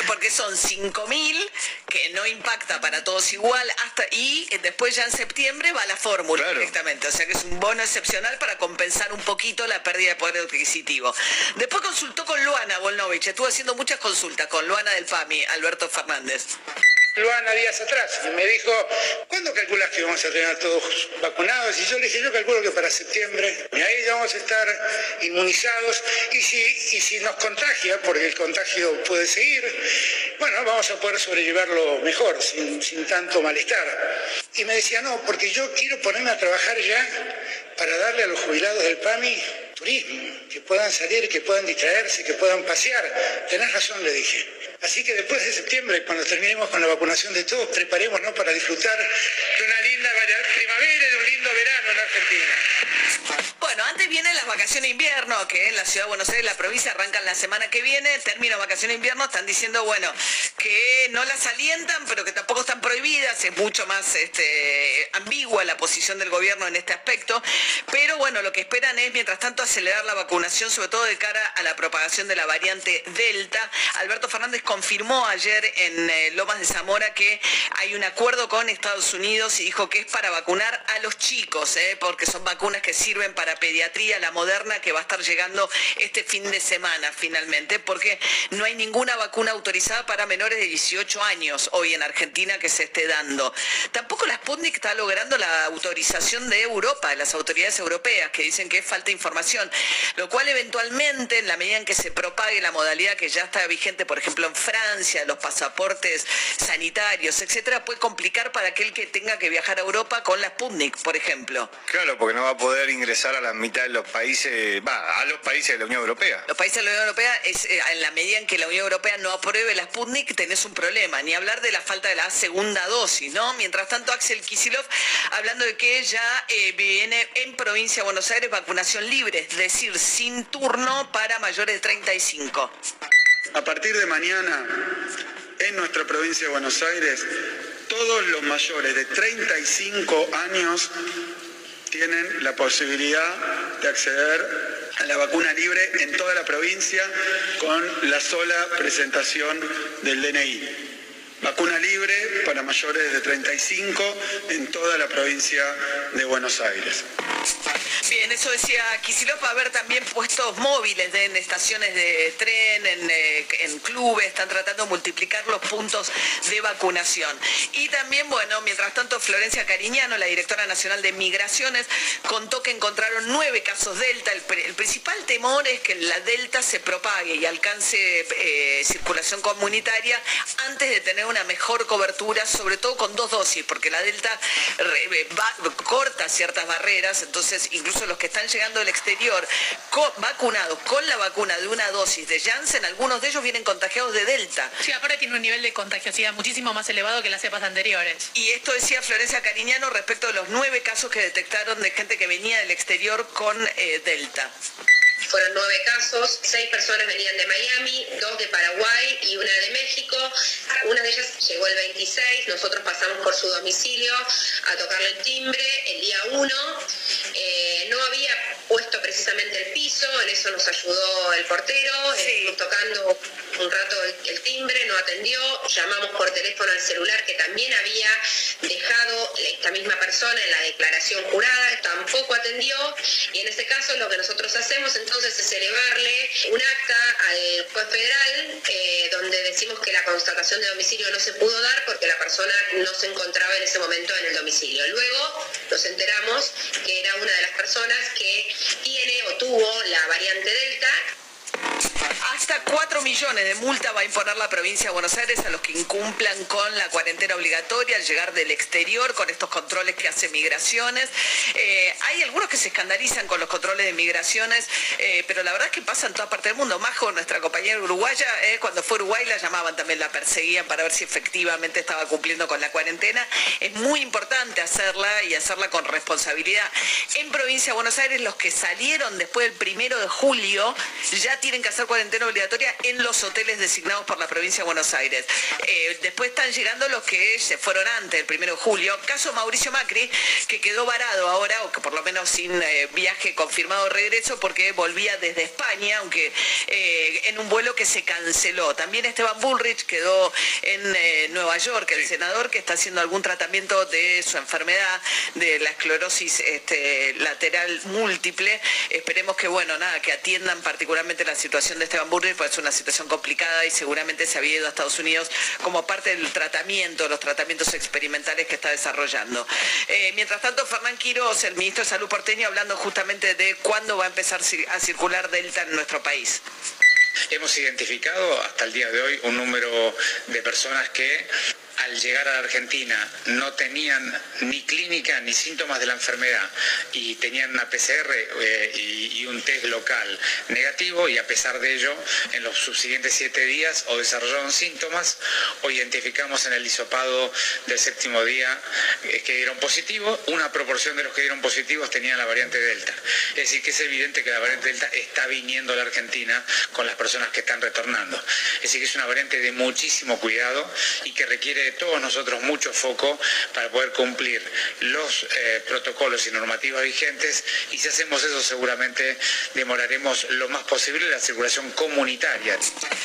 S28: porque son 5.000 que no impacta para todos igual hasta y después ya en septiembre va la fórmula directamente. O sea que es un bono excepcional para compensar un poquito la pérdida de poder adquisitivo. Después consultó con Luana Volnovich, estuvo haciendo muchas consultas con Luana del PAMI, Alberto Fernández.
S29: Luana días atrás y me dijo, ¿cuándo calculas que vamos a tener todos vacunados? Y yo le dije, yo calculo que para septiembre, y ahí vamos a estar inmunizados y si, y si nos contagia, porque el contagio puede seguir, bueno, vamos a poder sobrellevarlo mejor, sin, sin tanto malestar. Y me decía, no, porque yo quiero ponerme a trabajar ya para darle a los jubilados del PAMI turismo, que puedan salir, que puedan distraerse, que puedan pasear. Tenés razón, le dije. Así que después de septiembre, cuando terminemos con la vacunación de todos, preparémonos para disfrutar de una linda primavera verano en
S22: Argentina.
S28: Bueno, antes vienen las vacaciones de invierno, que en la ciudad de Buenos Aires, la provincia, arrancan la semana que viene, término vacaciones de invierno, están diciendo, bueno, que no las alientan, pero que tampoco están prohibidas, es mucho más este, ambigua la posición del gobierno en este aspecto, pero bueno, lo que esperan es, mientras tanto, acelerar la vacunación, sobre todo de cara a la propagación de la variante Delta. Alberto Fernández confirmó ayer en eh, Lomas de Zamora que hay un acuerdo con Estados Unidos y dijo que es para vacunar a los chicos, eh, porque son vacunas que sirven para pediatría, la moderna, que va a estar llegando este fin de semana finalmente, porque no hay ninguna vacuna autorizada para menores de 18 años hoy en Argentina que se esté dando. Tampoco la Sputnik está logrando la autorización de Europa, de las autoridades europeas, que dicen que es falta de información, lo cual eventualmente, en la medida en que se propague la modalidad que ya está vigente, por ejemplo, en Francia, los pasaportes sanitarios, etcétera, puede complicar para aquel que tenga que viajar a Europa con la Sputnik.
S30: Claro, porque no va a poder ingresar a la mitad de los países, va, a los países de la Unión Europea.
S28: Los países de la Unión Europea, es, eh, en la medida en que la Unión Europea no apruebe la Sputnik, tenés un problema. Ni hablar de la falta de la segunda dosis, ¿no? Mientras tanto, Axel Kisilov, hablando de que ya eh, viene en provincia de Buenos Aires vacunación libre, es decir, sin turno para mayores de 35.
S29: A partir de mañana, en nuestra provincia de Buenos Aires, todos los mayores de 35 años tienen la posibilidad de acceder a la vacuna libre en toda la provincia con la sola presentación del DNI. Vacuna libre para mayores de 35 en toda la provincia de Buenos Aires.
S28: Bien, eso decía Kicillof, haber también puestos móviles en estaciones de tren, eh, en, clubes, están tratando de multiplicar los puntos de vacunación. Y también, bueno, mientras tanto, Florencia Cariñano, la directora nacional de Migraciones, contó que encontraron nueve casos Delta. El, principal temor es que la Delta se propague y alcance eh, circulación comunitaria antes de tener una mejor cobertura, sobre todo con dos dosis, porque la Delta corta ciertas barreras, entonces incluso los que están llegando del exterior vacunados con la vacuna de una dosis de Janssen, algunos de ellos vienen contagiados de Delta.
S31: Sí, aparte tiene un nivel de contagiosidad muchísimo más elevado que las cepas anteriores.
S28: Y esto decía Florencia Cariñano respecto de los nueve casos que detectaron de gente que venía del exterior con eh, Delta.
S32: Fueron nueve casos, seis personas venían de Miami, dos de Paraguay y una de México. Una de ellas llegó el 26, nosotros pasamos por su domicilio a tocarle el timbre el día 1. Eh, no había puesto precisamente el piso, en eso nos ayudó el portero, sí. tocando un rato el, timbre, no atendió, llamamos por teléfono al celular que también había dejado esta misma persona en la declaración jurada, tampoco atendió y en ese caso lo que nosotros hacemos entonces es elevarle un acta al juez federal eh, donde decimos que la constatación de domicilio no se pudo dar porque la persona no se encontraba en ese momento en el domicilio. Luego nos enteramos que era una de las personas que tiene o tuvo la variante Delta
S28: hasta 4 millones de multa va a imponer la provincia de Buenos Aires a los que incumplan con la cuarentena obligatoria al llegar del exterior, con estos controles que hace migraciones. Eh, hay algunos que se escandalizan con los controles de migraciones, eh, pero la verdad es que pasa en toda parte del mundo. Majo, nuestra compañera uruguaya, eh, cuando fue Uruguay la llamaban también, la perseguían para ver si efectivamente estaba cumpliendo con la cuarentena. Es muy importante hacerla y hacerla con responsabilidad. En provincia de Buenos Aires, los que salieron después del primero de julio ya tienen que hacer cuarentena obligatoria en los hoteles designados por la provincia de Buenos Aires. Eh, después están llegando los que se fueron antes, el primero de julio. Caso Mauricio Macri, que quedó varado ahora, o que por lo menos sin eh, viaje confirmado regreso, porque volvía desde España, aunque eh, en un vuelo que se canceló. También Esteban Bullrich quedó en Nueva York, el senador que está haciendo algún tratamiento de su enfermedad, de la esclerosis este, lateral múltiple. Esperemos que, bueno, nada, que atiendan particularmente la situación de Esteban Bullrich, es una situación complicada y seguramente se había ido a Estados Unidos como parte del tratamiento, los tratamientos experimentales que está desarrollando. Eh, mientras tanto, Fernán Quiroz, el ministro de Salud porteño, hablando justamente de cuándo va a empezar a circular Delta en nuestro país.
S33: Hemos identificado hasta el día de hoy un número de personas que
S34: al llegar a la Argentina no tenían ni clínica ni síntomas de la enfermedad y tenían una PCR eh, y, un test local negativo y a pesar de ello en los subsiguientes siete días o desarrollaron síntomas o identificamos en el hisopado del séptimo día eh, que dieron positivo, una proporción de los que dieron positivos tenían la variante Delta. Es decir, que es evidente que la variante Delta está viniendo a la Argentina con las personas que están retornando. Es decir, que es una variante de muchísimo cuidado y que requiere todos nosotros mucho foco para poder cumplir los eh, protocolos y normativas vigentes y si hacemos eso seguramente demoraremos lo más posible la circulación comunitaria.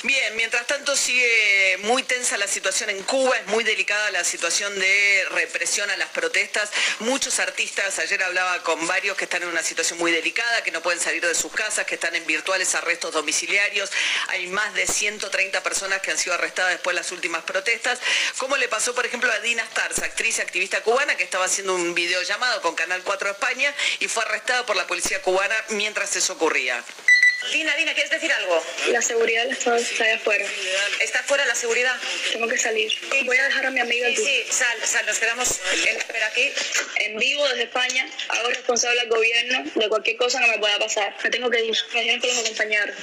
S28: Bien, mientras tanto sigue muy tensa la situación en Cuba, es muy delicada la situación de represión a las protestas. Muchos artistas, ayer hablaba con varios que están en una situación muy delicada, que no pueden salir de sus casas, que están en virtuales arrestos domiciliarios. Hay más de 130 personas que han sido arrestadas después de las últimas protestas. ¿Cómo le pasó, por ejemplo, a Dina Starza, actriz y activista cubana, que estaba haciendo un videollamado con Canal 4 España y fue arrestada por la policía cubana mientras eso ocurría? Dina, Dina, ¿quieres decir algo?
S33: La seguridad está, está afuera.
S28: ¿Está fuera la seguridad?
S33: Tengo que salir. Voy a dejar a mi amiga aquí.
S28: Sí, sal, sal, nos quedamos en espera aquí.
S33: En vivo desde España, hago responsable al gobierno de cualquier cosa que me pueda pasar. Me tengo que ir. Me dijeron que los acompañaron.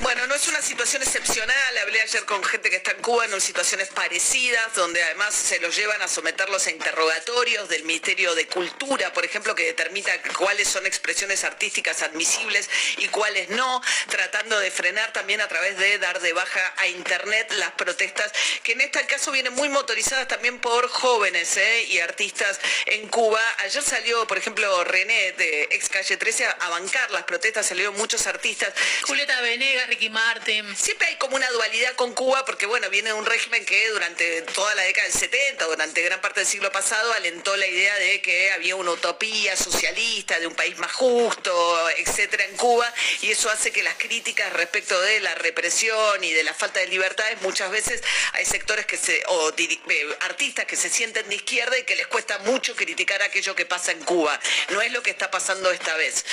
S28: Bueno, no es una situación excepcional. Hablé ayer con gente que está en Cuba en situaciones parecidas, donde además se los llevan a someterlos a interrogatorios del Ministerio de Cultura, por ejemplo, que determina cuáles son expresiones artísticas admisibles y cuáles no, tratando de frenar también a través de dar de baja a Internet las protestas, que en este caso vienen muy motorizadas también por jóvenes ¿eh? y artistas en Cuba. Ayer salió, por ejemplo, René de Ex Calle 13 a bancar las protestas, salieron muchos artistas.
S31: Julieta Venegas, Ricky Martin.
S28: Siempre hay como una dualidad con Cuba porque, bueno, viene de un régimen que durante toda la década del 70, durante gran parte del siglo pasado, alentó la idea de que había una utopía socialista, de un país más justo, etcétera, en Cuba y eso hace que las críticas respecto de la represión y de la falta de libertades muchas veces hay sectores que se o eh, artistas que se sienten de izquierda y que les cuesta mucho criticar aquello que pasa en Cuba. No es lo que está pasando esta vez.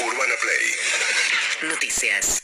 S19: Urbana Play.
S28: Noticias.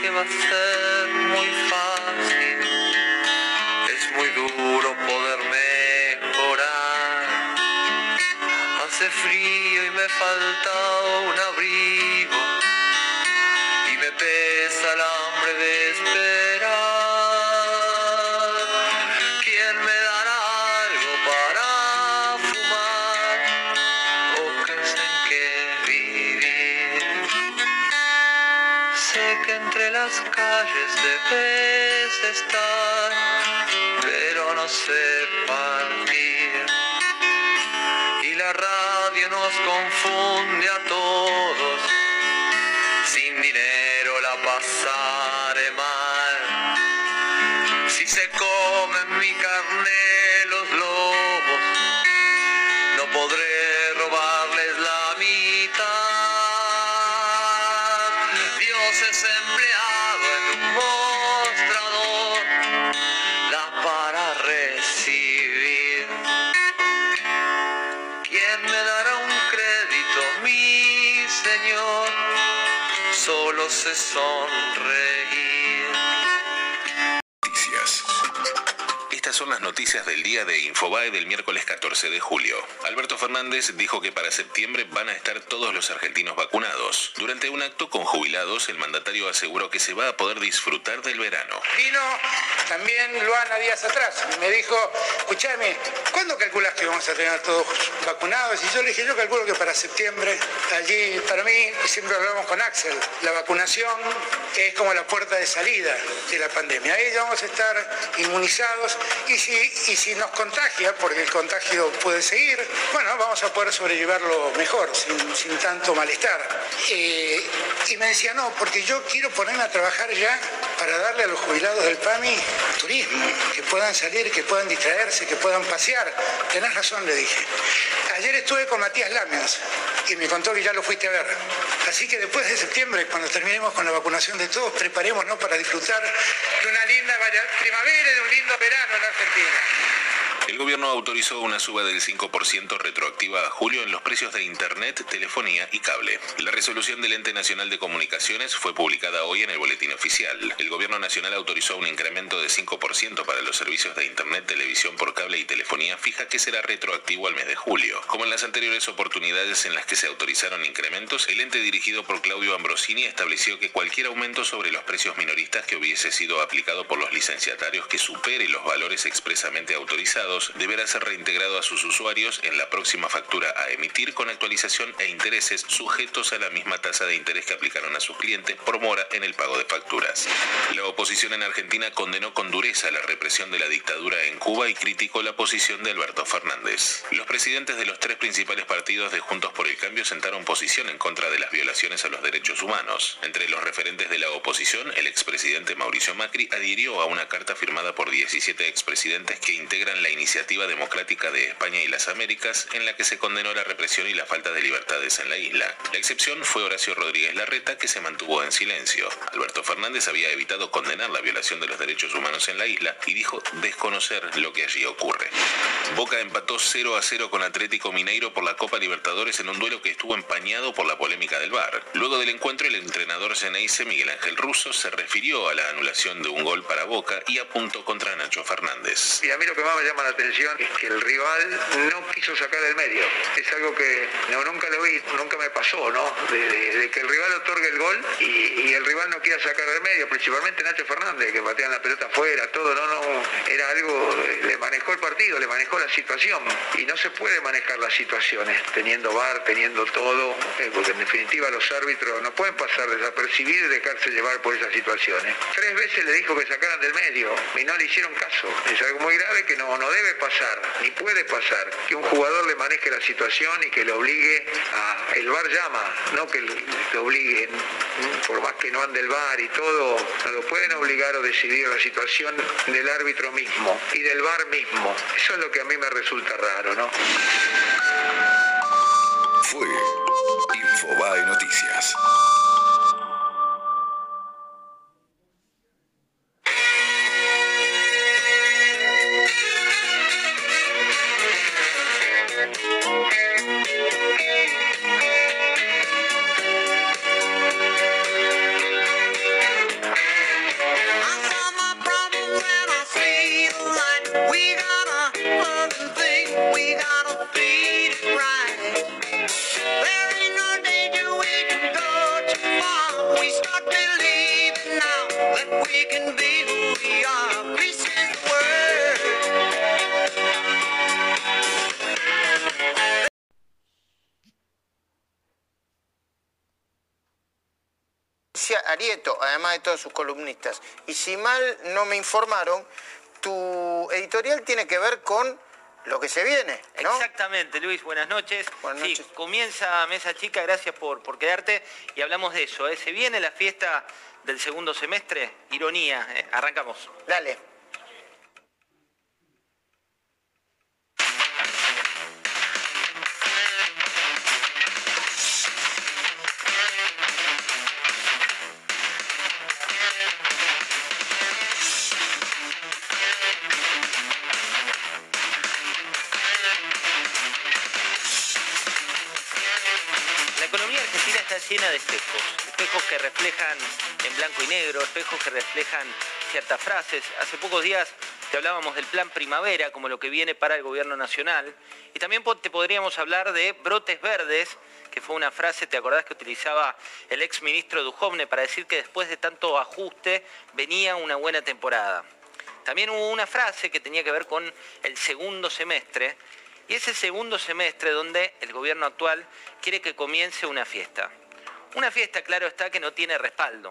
S35: Que va a ser muy fácil, es muy duro poder mejorar. Hace frío y me falta un abrigo y me pesa el hambre de esperar. Debes estar, pero no sé sonreír.
S19: Noticias del día de Infobae del miércoles 14 de julio. Alberto Fernández dijo que para septiembre van a estar todos los argentinos vacunados. Durante un acto con jubilados, el mandatario aseguró que se va a poder disfrutar del verano.
S29: Vino también Luana días atrás me dijo, escúchame, ¿cuándo calculas que vamos a tener todos vacunados? Y yo le dije, yo calculo que para septiembre, allí para mí, siempre hablamos con Axel, la vacunación es como la puerta de salida de la pandemia. Ahí vamos a estar inmunizados Y si, y si nos contagia, porque el contagio puede seguir, bueno, vamos a poder sobrellevarlo mejor, sin, tanto malestar. Eh, y me decía, no, porque yo quiero ponerme a trabajar ya para darle a los jubilados del PAMI turismo, que puedan salir, que puedan distraerse, que puedan pasear. Tenés razón, le dije. Ayer estuve con Matías Lamias y me contó que ya lo fuiste a ver. Así que después de septiembre, cuando terminemos con la vacunación de todos, preparémonos para disfrutar de una linda primavera y de un lindo verano en Argentina.
S19: El gobierno autorizó una suba del 5% retroactiva a julio en los precios de Internet, telefonía y cable. La resolución del Ente Nacional de Comunicaciones fue publicada hoy en el Boletín Oficial. El gobierno nacional autorizó un incremento de 5% para los servicios de Internet, televisión por cable y telefonía fija que será retroactivo al mes de julio. Como en las anteriores oportunidades en las que se autorizaron incrementos, el ente dirigido por Claudio Ambrosini estableció que cualquier aumento sobre los precios minoristas que hubiese sido aplicado por los licenciatarios que supere los valores expresamente autorizados deberá ser reintegrado a sus usuarios en la próxima factura a emitir con actualización e intereses sujetos a la misma tasa de interés que aplicaron a sus clientes por mora en el pago de facturas. La oposición en Argentina condenó con dureza la represión de la dictadura en Cuba y criticó la posición de Alberto Fernández. Los presidentes de los tres principales partidos de Juntos por el Cambio sentaron posición en contra de las violaciones a los derechos humanos. Entre los referentes de la oposición, el expresidente Mauricio Macri adhirió a una carta firmada por 17 expresidentes que integran la iniciativa Iniciativa Democrática de España y las Américas, en la que se condenó la represión y la falta de libertades en la isla. La excepción fue Horacio Rodríguez Larreta, que se mantuvo en silencio. Alberto Fernández había evitado condenar la violación de los derechos humanos en la isla y dijo desconocer lo que allí ocurre. Boca empató 0 a 0 con Atlético Mineiro por la Copa Libertadores en un duelo que estuvo empañado por la polémica del VAR. Luego del encuentro, el entrenador Ceneice Miguel Ángel Russo se refirió a la anulación de un gol para Boca y apuntó contra Nacho Fernández.
S22: Atención es que el rival no quiso sacar del medio. Es algo que no, nunca lo vi, nunca me pasó, ¿no? De, que el rival otorgue el gol y, el rival no quiera sacar del medio, principalmente Nacho Fernández, que patean la pelota afuera, todo, no, no, era algo, le manejó el partido, le manejó la situación y no se puede manejar las situaciones teniendo bar, teniendo todo, eh, porque en definitiva los árbitros no pueden pasar desapercibidos y dejarse llevar por esas situaciones. Tres veces le dijo que sacaran del medio y no le hicieron caso. Es algo muy grave que no, no debe pasar, ni puede pasar, que un jugador le maneje la situación y que le obligue a... El VAR llama, no que le obliguen, por más que no ande el VAR y todo, no lo pueden obligar o decidir la situación del árbitro mismo y del VAR mismo. Eso es lo que a mí me resulta raro, ¿no?
S19: Fue Infobae Noticias.
S36: De todos sus columnistas. Y si mal no me informaron, tu editorial tiene que ver con lo que se viene.
S37: Exactamente, Luis, buenas noches. Sí, comienza Mesa Chica, gracias por, por quedarte y hablamos de eso. ¿eh? Se viene la fiesta del segundo semestre, ironía, ¿eh? arrancamos.
S36: Dale.
S37: Llena de espejos, espejos que reflejan en blanco y negro, espejos que reflejan ciertas frases. Hace pocos días te hablábamos del plan primavera como lo que viene para el gobierno nacional y también te podríamos hablar de brotes verdes, que fue una frase, ¿te acordás que utilizaba el ex ministro Dujovne para decir que después de tanto ajuste venía una buena temporada? También hubo una frase que tenía que ver con el segundo semestre y es el segundo semestre donde el gobierno actual quiere que comience una fiesta. Una fiesta, claro está, que no tiene respaldo.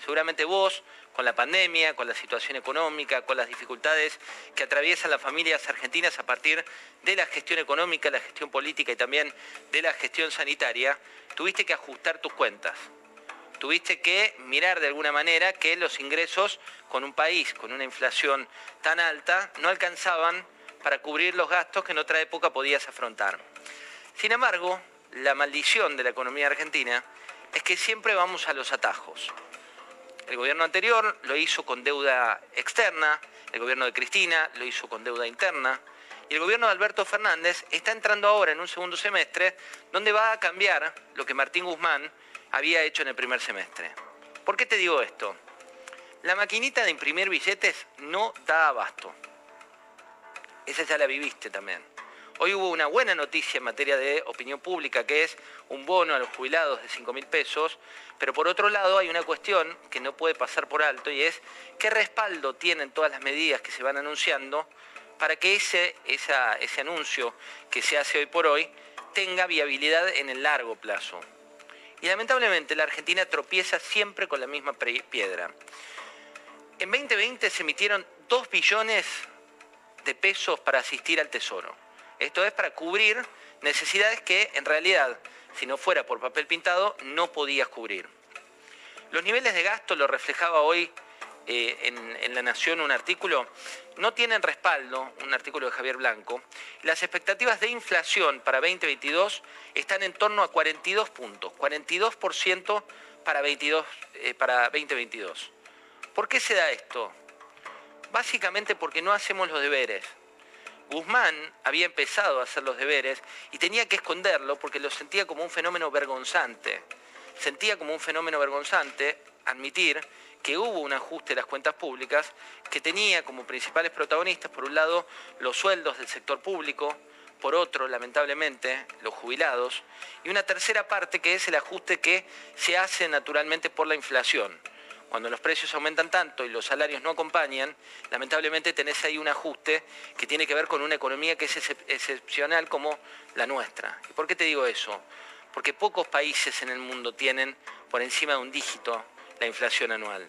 S37: Seguramente vos, con la pandemia, con la situación económica, con las dificultades que atraviesan las familias argentinas a partir de la gestión económica, la gestión política y también de la gestión sanitaria, tuviste que ajustar tus cuentas. Tuviste que mirar de alguna manera que los ingresos con un país con una inflación tan alta no alcanzaban para cubrir los gastos que en otra época podías afrontar. Sin embargo, la maldición de la economía argentina es que siempre vamos a los atajos. El gobierno anterior lo hizo con deuda externa, el gobierno de Cristina lo hizo con deuda interna, y el gobierno de Alberto Fernández está entrando ahora en un segundo semestre donde va a cambiar lo que Martín Guzmán había hecho en el primer semestre. ¿Por qué te digo esto? La maquinita de imprimir billetes no da abasto. Esa ya la viviste también. Hoy hubo una buena noticia en materia de opinión pública, que es un bono a los jubilados de 5 mil pesos, pero por otro lado hay una cuestión que no puede pasar por alto y es qué respaldo tienen todas las medidas que se van anunciando para que ese, ese anuncio que se hace hoy por hoy tenga viabilidad en el largo plazo. Y lamentablemente la Argentina tropieza siempre con la misma piedra. En 2020 se emitieron 2 billones de pesos para asistir al Tesoro. Esto es para cubrir necesidades que en realidad, si no fuera por papel pintado, no podías cubrir. Los niveles de gasto, lo reflejaba hoy eh, en, La Nación un artículo, no tienen respaldo, un artículo de Javier Blanco. Las expectativas de inflación para 2022 están en torno a 42 puntos, 42% para, 22, eh, para 2022. ¿Por qué se da esto? Básicamente porque no hacemos los deberes. Guzmán había empezado a hacer los deberes y tenía que esconderlo porque lo sentía como un fenómeno vergonzante. Sentía como un fenómeno vergonzante admitir que hubo un ajuste de las cuentas públicas que tenía como principales protagonistas, por un lado, los sueldos del sector público, por otro, lamentablemente, los jubilados, y una tercera parte que es el ajuste que se hace naturalmente por la inflación cuando los precios aumentan tanto y los salarios no acompañan, lamentablemente tenés ahí un ajuste que tiene que ver con una economía que es excepcional como la nuestra. ¿Y por qué te digo eso? Porque pocos países en el mundo tienen por encima de un dígito la inflación anual.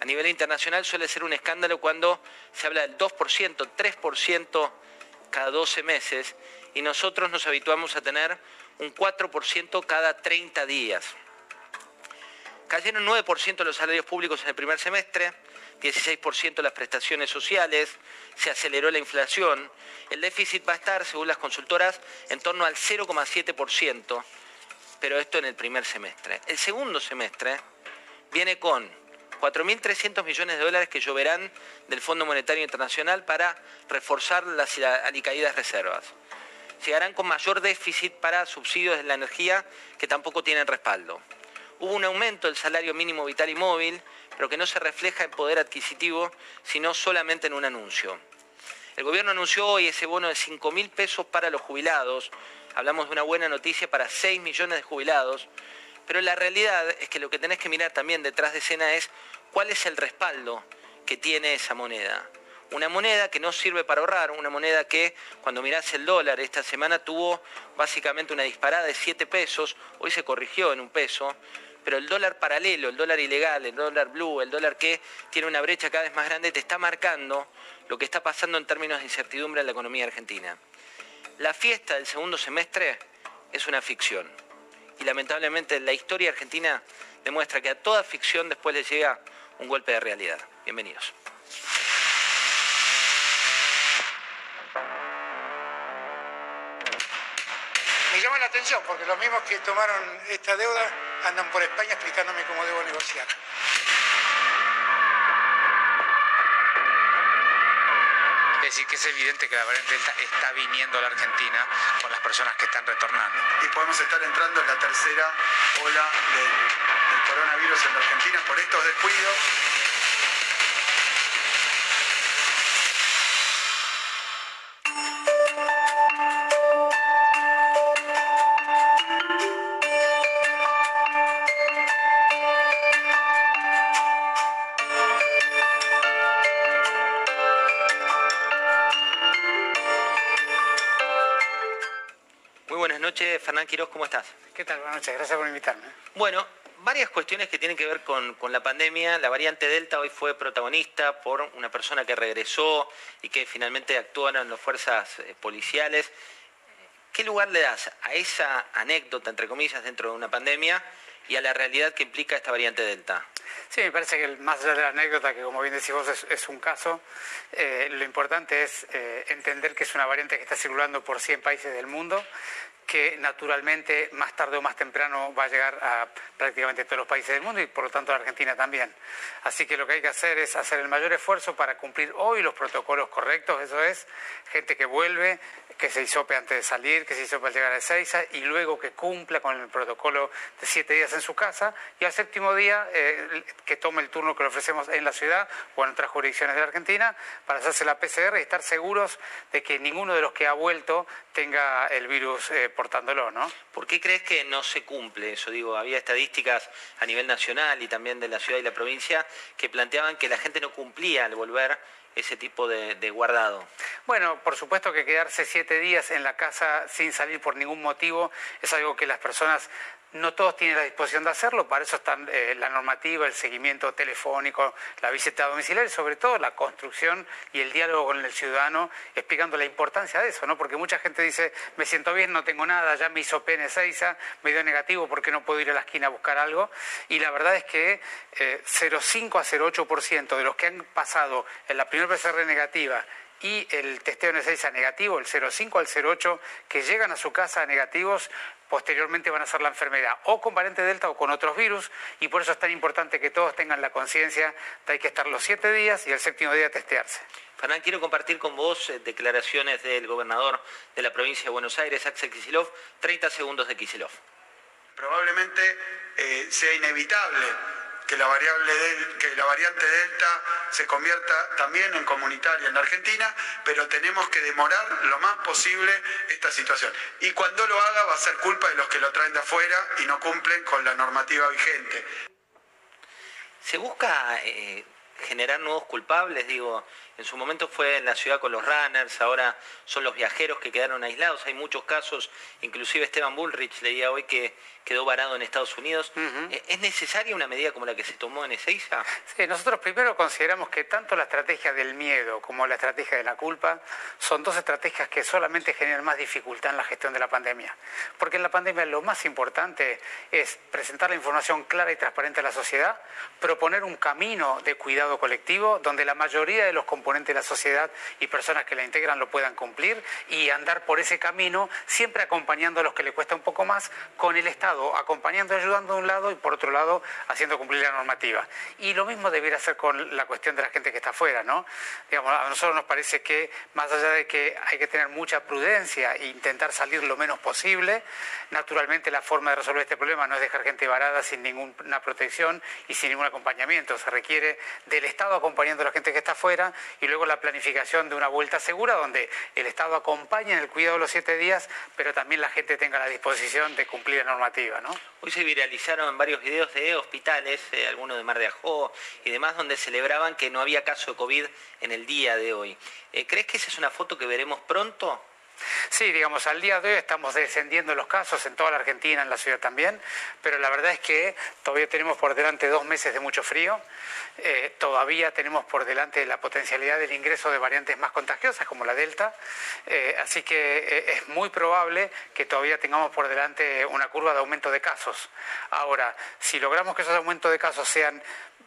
S37: A nivel internacional suele ser un escándalo cuando se habla del 2%, 3% cada 12 meses y nosotros nos habituamos a tener un 4% cada 30 días. Cayeron 9% los salarios públicos en el primer semestre, 16% las prestaciones sociales, se aceleró la inflación. El déficit va a estar, según las consultoras, en torno al 0,7%, pero esto en el primer semestre. El segundo semestre viene con 4.300 millones de dólares que lloverán del Fondo Monetario Internacional para reforzar las alicaídas reservas. Llegarán con mayor déficit para subsidios de la energía que tampoco tienen respaldo hubo un aumento del salario mínimo vital y móvil, pero que no se refleja en poder adquisitivo, sino solamente en un anuncio. El gobierno anunció hoy ese bono de 5 mil pesos para los jubilados. Hablamos de una buena noticia para 6 millones de jubilados. Pero la realidad es que lo que tenés que mirar también detrás de escena es cuál es el respaldo que tiene esa moneda. Una moneda que no sirve para ahorrar, una moneda que cuando mirás el dólar esta semana tuvo básicamente una disparada de 7 pesos, hoy se corrigió en un peso, pero el dólar paralelo, el dólar ilegal, el dólar blue, el dólar que tiene una brecha cada vez más grande, te está marcando lo que está pasando en términos de incertidumbre en la economía argentina. La fiesta del segundo semestre es una ficción. Y lamentablemente la historia argentina demuestra que a toda ficción después le llega un golpe de realidad. Bienvenidos.
S29: Llama la atención porque los mismos que tomaron esta deuda andan por España explicándome cómo debo negociar.
S38: Es decir, que es evidente que la variante Delta está viniendo a la Argentina con las personas que están retornando.
S30: Y podemos estar entrando en la tercera ola del, del coronavirus en la Argentina por estos descuidos
S29: Buenas noches, gracias por invitarme.
S37: Bueno, varias cuestiones que tienen que ver con, la pandemia. La variante Delta hoy fue protagonista por una persona que regresó y que finalmente actuaron las fuerzas eh, policiales. ¿Qué lugar le das a esa anécdota, entre comillas, dentro de una pandemia y a la realidad que implica esta variante Delta?
S17: Sí, me parece que más allá de la anécdota, que como bien decís vos es, un caso, eh, lo importante es eh, entender que es una variante que está circulando por 100 países del mundo, que naturalmente más tarde o más temprano va a llegar a prácticamente todos los países del mundo y por lo tanto a la Argentina también. Así que lo que hay que hacer es hacer el mayor esfuerzo para cumplir hoy los protocolos correctos, eso es, gente que vuelve, que se hisope antes de salir, que se hisope al llegar a Ezeiza y luego que cumpla con el protocolo de siete días en su casa y al séptimo día eh, que tome el turno que le ofrecemos en la ciudad o en otras jurisdicciones de la Argentina para hacerse la PCR y estar seguros de que ninguno de los que ha vuelto tenga el virus eh, portándolo, ¿no?
S37: ¿Por qué crees que no se cumple eso? Digo, había estadísticas a nivel nacional y también de la ciudad y la provincia que planteaban que la gente no cumplía al volver ese tipo de, guardado?
S17: Bueno, por supuesto que quedarse siete días en la casa sin salir por ningún motivo es algo que las personas no todos tienen la disposición de hacerlo, para eso están eh, la normativa, el seguimiento telefónico, la visita domiciliaria sobre todo la construcción y el diálogo con el ciudadano explicando la importancia de eso, ¿no? Porque mucha gente dice, me siento bien, no tengo nada, ya me hizo PN6, me dio negativo porque no puedo ir a la esquina a buscar algo. Y la verdad es que 0,5 eh, a 0,8% de los que han pasado en la primera PCR negativa y el testeo en a negativo, el 0,5 al 0,8, que llegan a su casa negativos, posteriormente van a ser la enfermedad o con variante Delta o con otros virus y por eso es tan importante que todos tengan la conciencia de que hay que estar los siete días y el séptimo día testearse.
S37: Fernán, quiero compartir con vos eh, declaraciones del gobernador de la provincia de Buenos Aires, Axel Kicillof, 30 segundos de Kicillof.
S29: Probablemente eh, sea inevitable que la, variable que la variante Delta se convierta también en comunitaria en la Argentina, pero tenemos que demorar lo más posible esta situación. Y cuando lo haga va a ser culpa de los que lo traen de afuera y no cumplen con la normativa vigente.
S37: ¿Se busca eh, generar nuevos culpables? Digo, en su momento fue en la ciudad con los runners, ahora son los viajeros que quedaron aislados. Hay muchos casos, inclusive Esteban Bullrich leía hoy que quedó varado en Estados Unidos. Eh, ¿Es necesaria una medida como la que se tomó en Ezeiza?
S17: Sí, nosotros primero consideramos que tanto la estrategia del miedo como la estrategia de la culpa son dos estrategias que solamente generan más dificultad en la gestión de la pandemia. Porque en la pandemia lo más importante es presentar la información clara y transparente a la sociedad, proponer un camino de cuidado colectivo donde la mayoría de los componente de la sociedad y personas que la integran lo puedan cumplir y andar por ese camino, siempre acompañando a los que le cuesta un poco más, con el Estado, acompañando y ayudando de un lado y por otro lado haciendo cumplir la normativa. Y lo mismo debiera hacer con la cuestión de la gente que está afuera, ¿no? Digamos, a nosotros nos parece que, más allá de que hay que tener mucha prudencia e intentar salir lo menos posible, naturalmente la forma de resolver este problema no es dejar gente varada sin ninguna protección y sin ningún acompañamiento. Se requiere del Estado acompañando a la gente que está afuera y luego la planificación de una vuelta segura donde el Estado acompañe en el cuidado de los siete días, pero también la gente tenga la disposición de cumplir la normativa. ¿no?
S37: Hoy se viralizaron varios videos de hospitales, eh, algunos de Mar de Ajó y demás, donde celebraban que no había caso de COVID en el día de hoy. Eh, ¿Crees que esa es una foto que veremos pronto?
S17: Sí, digamos, al día de hoy estamos descendiendo los casos en toda la Argentina, en la ciudad también, pero la verdad es que todavía tenemos por delante dos meses de mucho frío, eh, todavía tenemos por delante la potencialidad del ingreso de variantes más contagiosas como la Delta, eh, así que eh, es muy probable que todavía tengamos por delante una curva de aumento de casos. Ahora, si logramos que esos aumentos de casos sean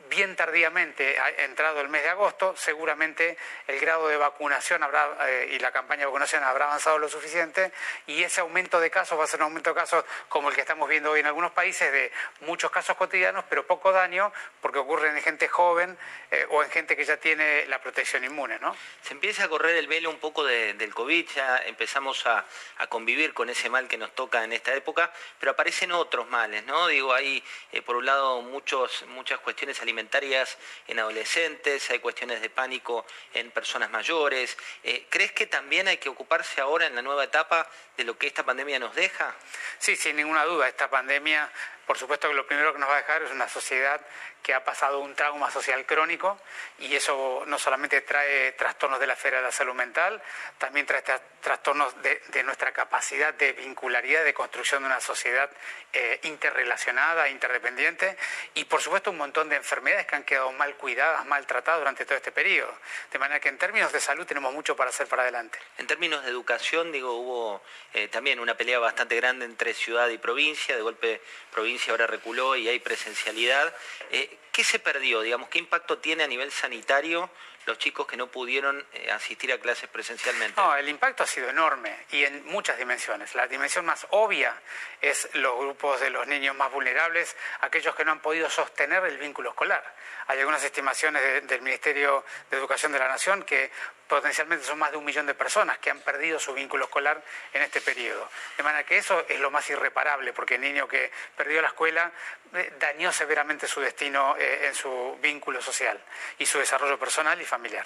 S17: bien tardíamente, ha entrado el mes de agosto, seguramente el grado de vacunación eh, y la campaña de vacunación habrá avanzado lo suficiente y ese aumento de casos va a ser un aumento de casos como el que estamos viendo hoy en algunos países, de muchos casos cotidianos, pero poco daño porque ocurre en gente joven eh, o en gente que ya tiene la protección inmune. ¿no?
S37: Se empieza a correr el velo un poco del COVID, ya empezamos a, convivir con ese mal que nos toca en esta época, pero aparecen otros males, ¿no? Digo, hay eh, por un lado muchas cuestiones alimentarias alimentarias en adolescentes, hay cuestiones de pánico en personas mayores. Eh, ¿Crees que también hay que ocuparse ahora en la nueva etapa de lo que esta pandemia nos deja?
S17: Sí, sin ninguna duda, esta pandemia Por supuesto que lo primero que nos va a dejar es una sociedad que ha pasado un trauma social crónico y eso no solamente trae trastornos de la esfera de la salud mental, también trae trastornos de, nuestra capacidad de vincularidad, de construcción de una sociedad eh, interrelacionada, interdependiente y por supuesto un montón de enfermedades que han quedado mal cuidadas, mal tratadas durante todo este periodo. De manera que en términos de salud tenemos mucho para hacer para adelante.
S37: En términos de educación, digo, hubo eh, también una pelea bastante grande entre ciudad y provincia, de golpe provincia ahora reculó y hay presencialidad. Eh, ¿Qué se perdió? Digamos, ¿Qué impacto tiene a nivel sanitario los chicos que no pudieron eh, asistir a clases presencialmente?
S17: No, el impacto ha sido enorme y en muchas dimensiones. La dimensión más obvia es los grupos de los niños más vulnerables, aquellos que no han podido sostener el vínculo escolar. Hay algunas estimaciones del Ministerio de Educación de la Nación que potencialmente son más de un millón de personas que han perdido su vínculo escolar en este periodo. De manera que eso es lo más irreparable, porque el niño que perdió la escuela eh, dañó severamente su destino eh, en su vínculo social y su desarrollo personal y familiar.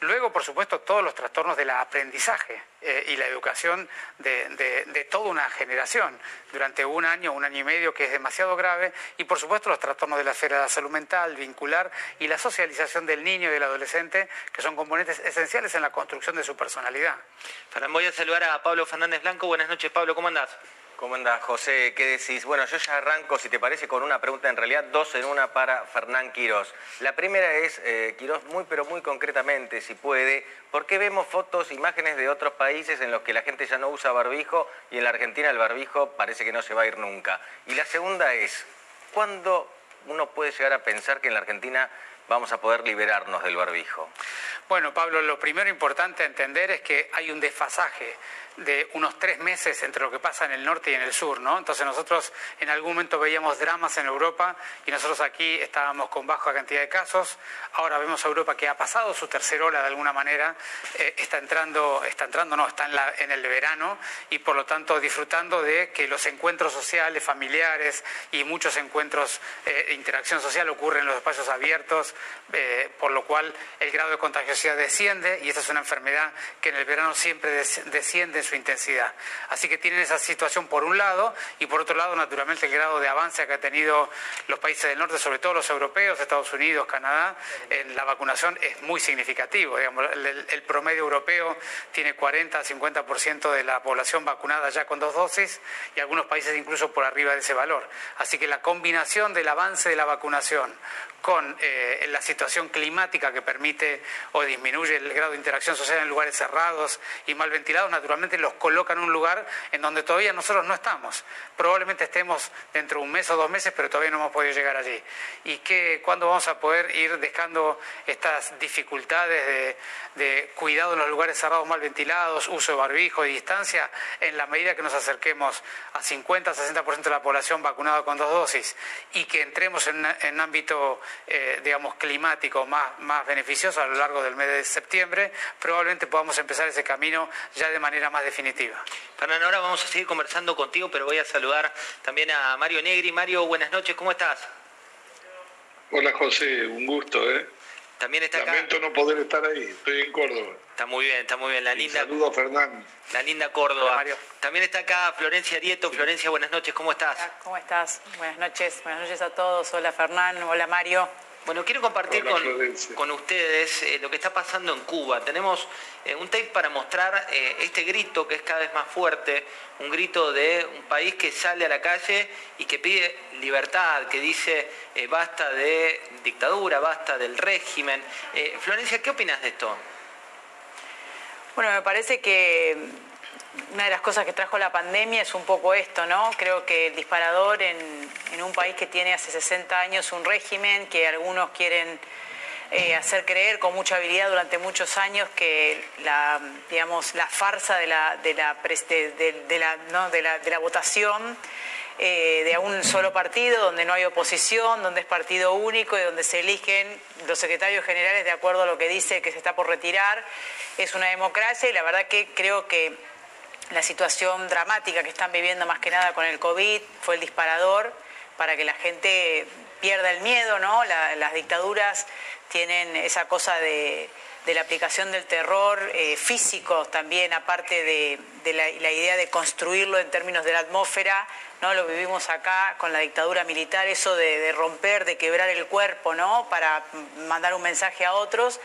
S17: Luego, por supuesto, todos los trastornos del aprendizaje eh, y la educación de, toda una generación durante un año, un año y medio, que es demasiado grave, y por supuesto los trastornos de la esfera de la salud mental, vincular y la socialización del niño y del adolescente, que son componentes esenciales en la construcción de su personalidad.
S37: Voy a saludar a Pablo Fernández Blanco. Buenas noches, Pablo, ¿cómo andás?
S39: ¿Cómo andás, José? ¿Qué decís? Bueno, yo ya arranco, si te parece, con una pregunta, en realidad dos en una para Fernán Quirós. La primera es, eh, Quirós, muy pero muy concretamente, si puede, ¿por qué vemos fotos, imágenes de otros países en los que la gente ya no usa barbijo y en la Argentina el barbijo parece que no se va a ir nunca? Y la segunda es, ¿cuándo uno puede llegar a pensar que en la Argentina vamos a poder liberarnos del barbijo?
S17: Bueno, Pablo, lo primero importante a entender es que hay un desfasaje de unos tres meses entre lo que pasa en el norte y en el sur, ¿no? Entonces nosotros en algún momento veíamos dramas en Europa y nosotros aquí estábamos con baja cantidad de casos. Ahora vemos a Europa que ha pasado su tercera ola de alguna manera, eh, está entrando, está entrando, no, está en, el verano y por lo tanto disfrutando de que los encuentros sociales, familiares y muchos encuentros eh, interacción social ocurren en los espacios abiertos, eh, por lo cual el grado de contagiosidad desciende y esta es una enfermedad que en el verano siempre desciende su intensidad. Así que tienen esa situación por un lado y por otro lado, naturalmente, el grado de avance que ha tenido los países del norte, sobre todo los europeos, Estados Unidos, Canadá, en la vacunación es muy significativo. el, promedio europeo tiene 40-50% de la población vacunada ya con dos dosis y algunos países incluso por arriba de ese valor. Así que la combinación del avance de la vacunación con eh, la situación climática que permite o disminuye el grado de interacción social en lugares cerrados y mal ventilados, naturalmente los coloca en un lugar en donde todavía nosotros no estamos. Probablemente estemos dentro de un mes o dos meses, pero todavía no hemos podido llegar allí. ¿Y qué, cuándo vamos a poder ir dejando estas dificultades de, cuidado en los lugares cerrados mal ventilados, uso de barbijo y distancia, en la medida que nos acerquemos a 50-60% de la población vacunada con dos dosis y que entremos en, en ámbito eh, digamos, climático más, más beneficioso a lo largo del mes de septiembre, probablemente podamos empezar ese camino ya de manera más definitiva.
S37: Fernando, ahora vamos a seguir conversando contigo, pero voy a saludar también a Mario Negri. Mario, buenas noches, ¿cómo estás?
S40: Hola José, un gusto, ¿eh?
S37: También está
S40: Lamento no poder estar ahí, estoy en Córdoba.
S37: Está muy bien, está muy bien. La linda.
S40: Saludo a Fernando.
S37: La linda Córdoba. Mario. También está acá Florencia Dieto. Florencia, buenas noches, ¿cómo estás?
S41: ¿Cómo estás? Buenas noches, buenas noches a todos. Hola Fernán, hola Mario.
S37: Bueno, quiero compartir con, ustedes eh, lo que está pasando en Cuba. Tenemos eh, un tape para mostrar eh, este grito que es cada vez más fuerte, un grito de un país que sale a la calle y que pide libertad, que dice basta de dictadura, basta del régimen. Florencia, ¿qué opinas de esto?
S41: Bueno, me parece que una de las cosas que trajo la pandemia es un poco esto, ¿no? Creo que el disparador en, un país que tiene hace 60 años un régimen que algunos quieren eh, hacer creer con mucha habilidad durante muchos años que la, digamos, la farsa de la, de la, de, la, votación eh, de un solo partido, donde no hay oposición, donde es partido único y donde se eligen los secretarios generales de acuerdo a lo que dice que se está por retirar, es una democracia y la verdad que creo que la situación dramática que están viviendo más que nada con el COVID fue el disparador para que la gente pierda el miedo, ¿no? las dictaduras tienen esa cosa de, de la aplicación del terror eh, físico también, aparte de, la, la, idea de construirlo en términos de la atmósfera, ¿no? Lo vivimos acá con la dictadura militar, eso de, romper, de quebrar el cuerpo, ¿no? Para mandar un mensaje a otros.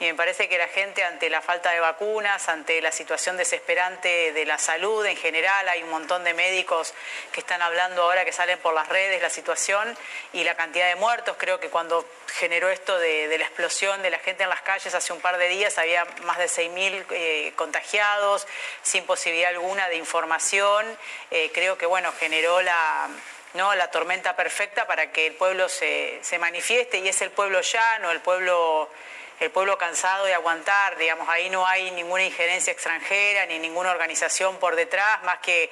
S41: Y me parece que la gente ante la falta de vacunas, ante la situación desesperante de la salud en general, hay un montón de médicos que están hablando ahora que salen por las redes la situación y la cantidad de muertos. Creo que cuando generó esto de, la explosión de la gente en las calles hace un par de días había más de 6.000 eh, contagiados, sin posibilidad alguna de información. Eh, creo que, bueno, generó la, ¿no? la tormenta perfecta para que el pueblo se, se, manifieste y es el pueblo llano, el pueblo, el pueblo cansado de aguantar, digamos, ahí no hay ninguna injerencia extranjera ni ninguna organización por detrás, más que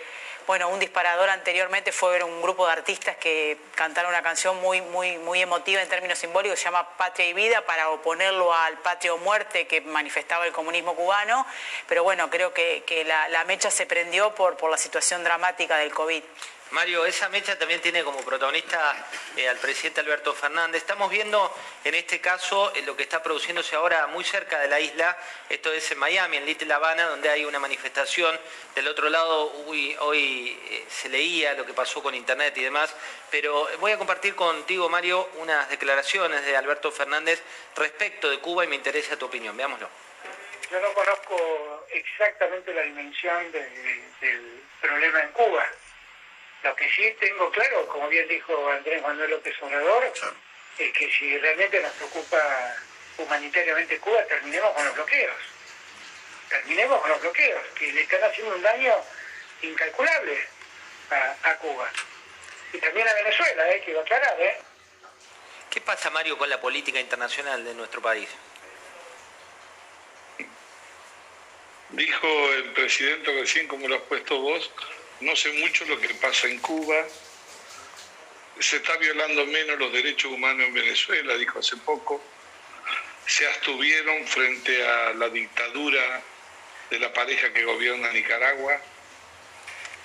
S41: bueno, un disparador anteriormente fue un grupo de artistas que cantaron una canción muy, muy, muy emotiva en términos simbólicos, se llama Patria y Vida, para oponerlo al Patria o Muerte que manifestaba el comunismo cubano. Pero bueno, creo que, la, la, mecha se prendió por, por la situación dramática del COVID.
S37: Mario, esa mecha también tiene como protagonista eh, al presidente Alberto Fernández. Estamos viendo en este caso eh, lo que está produciéndose ahora muy cerca de la isla, esto es en Miami, en Little Havana, donde hay una manifestación. Del otro lado, hoy eh, se leía lo que pasó con Internet y demás, pero voy a compartir contigo, Mario, unas declaraciones de Alberto Fernández respecto de Cuba y me interesa tu opinión. Veámoslo.
S29: Yo no conozco exactamente la dimensión del problema en Cuba lo que sí tengo claro, como bien dijo Andrés Manuel López Obrador, es que si realmente nos preocupa humanitariamente Cuba, terminemos con los bloqueos. Terminemos con los bloqueos, que le están haciendo un daño incalculable a, Cuba. Y también a Venezuela, eh, quiero aclarar. ¿eh?
S37: ¿Qué pasa, Mario, con la política internacional de nuestro país?
S40: Dijo el presidente recién, como lo has puesto vos, no sé mucho lo que pasa en Cuba. Se está violando menos los derechos humanos en Venezuela, dijo hace poco. Se abstuvieron frente a la dictadura de la pareja que gobierna Nicaragua.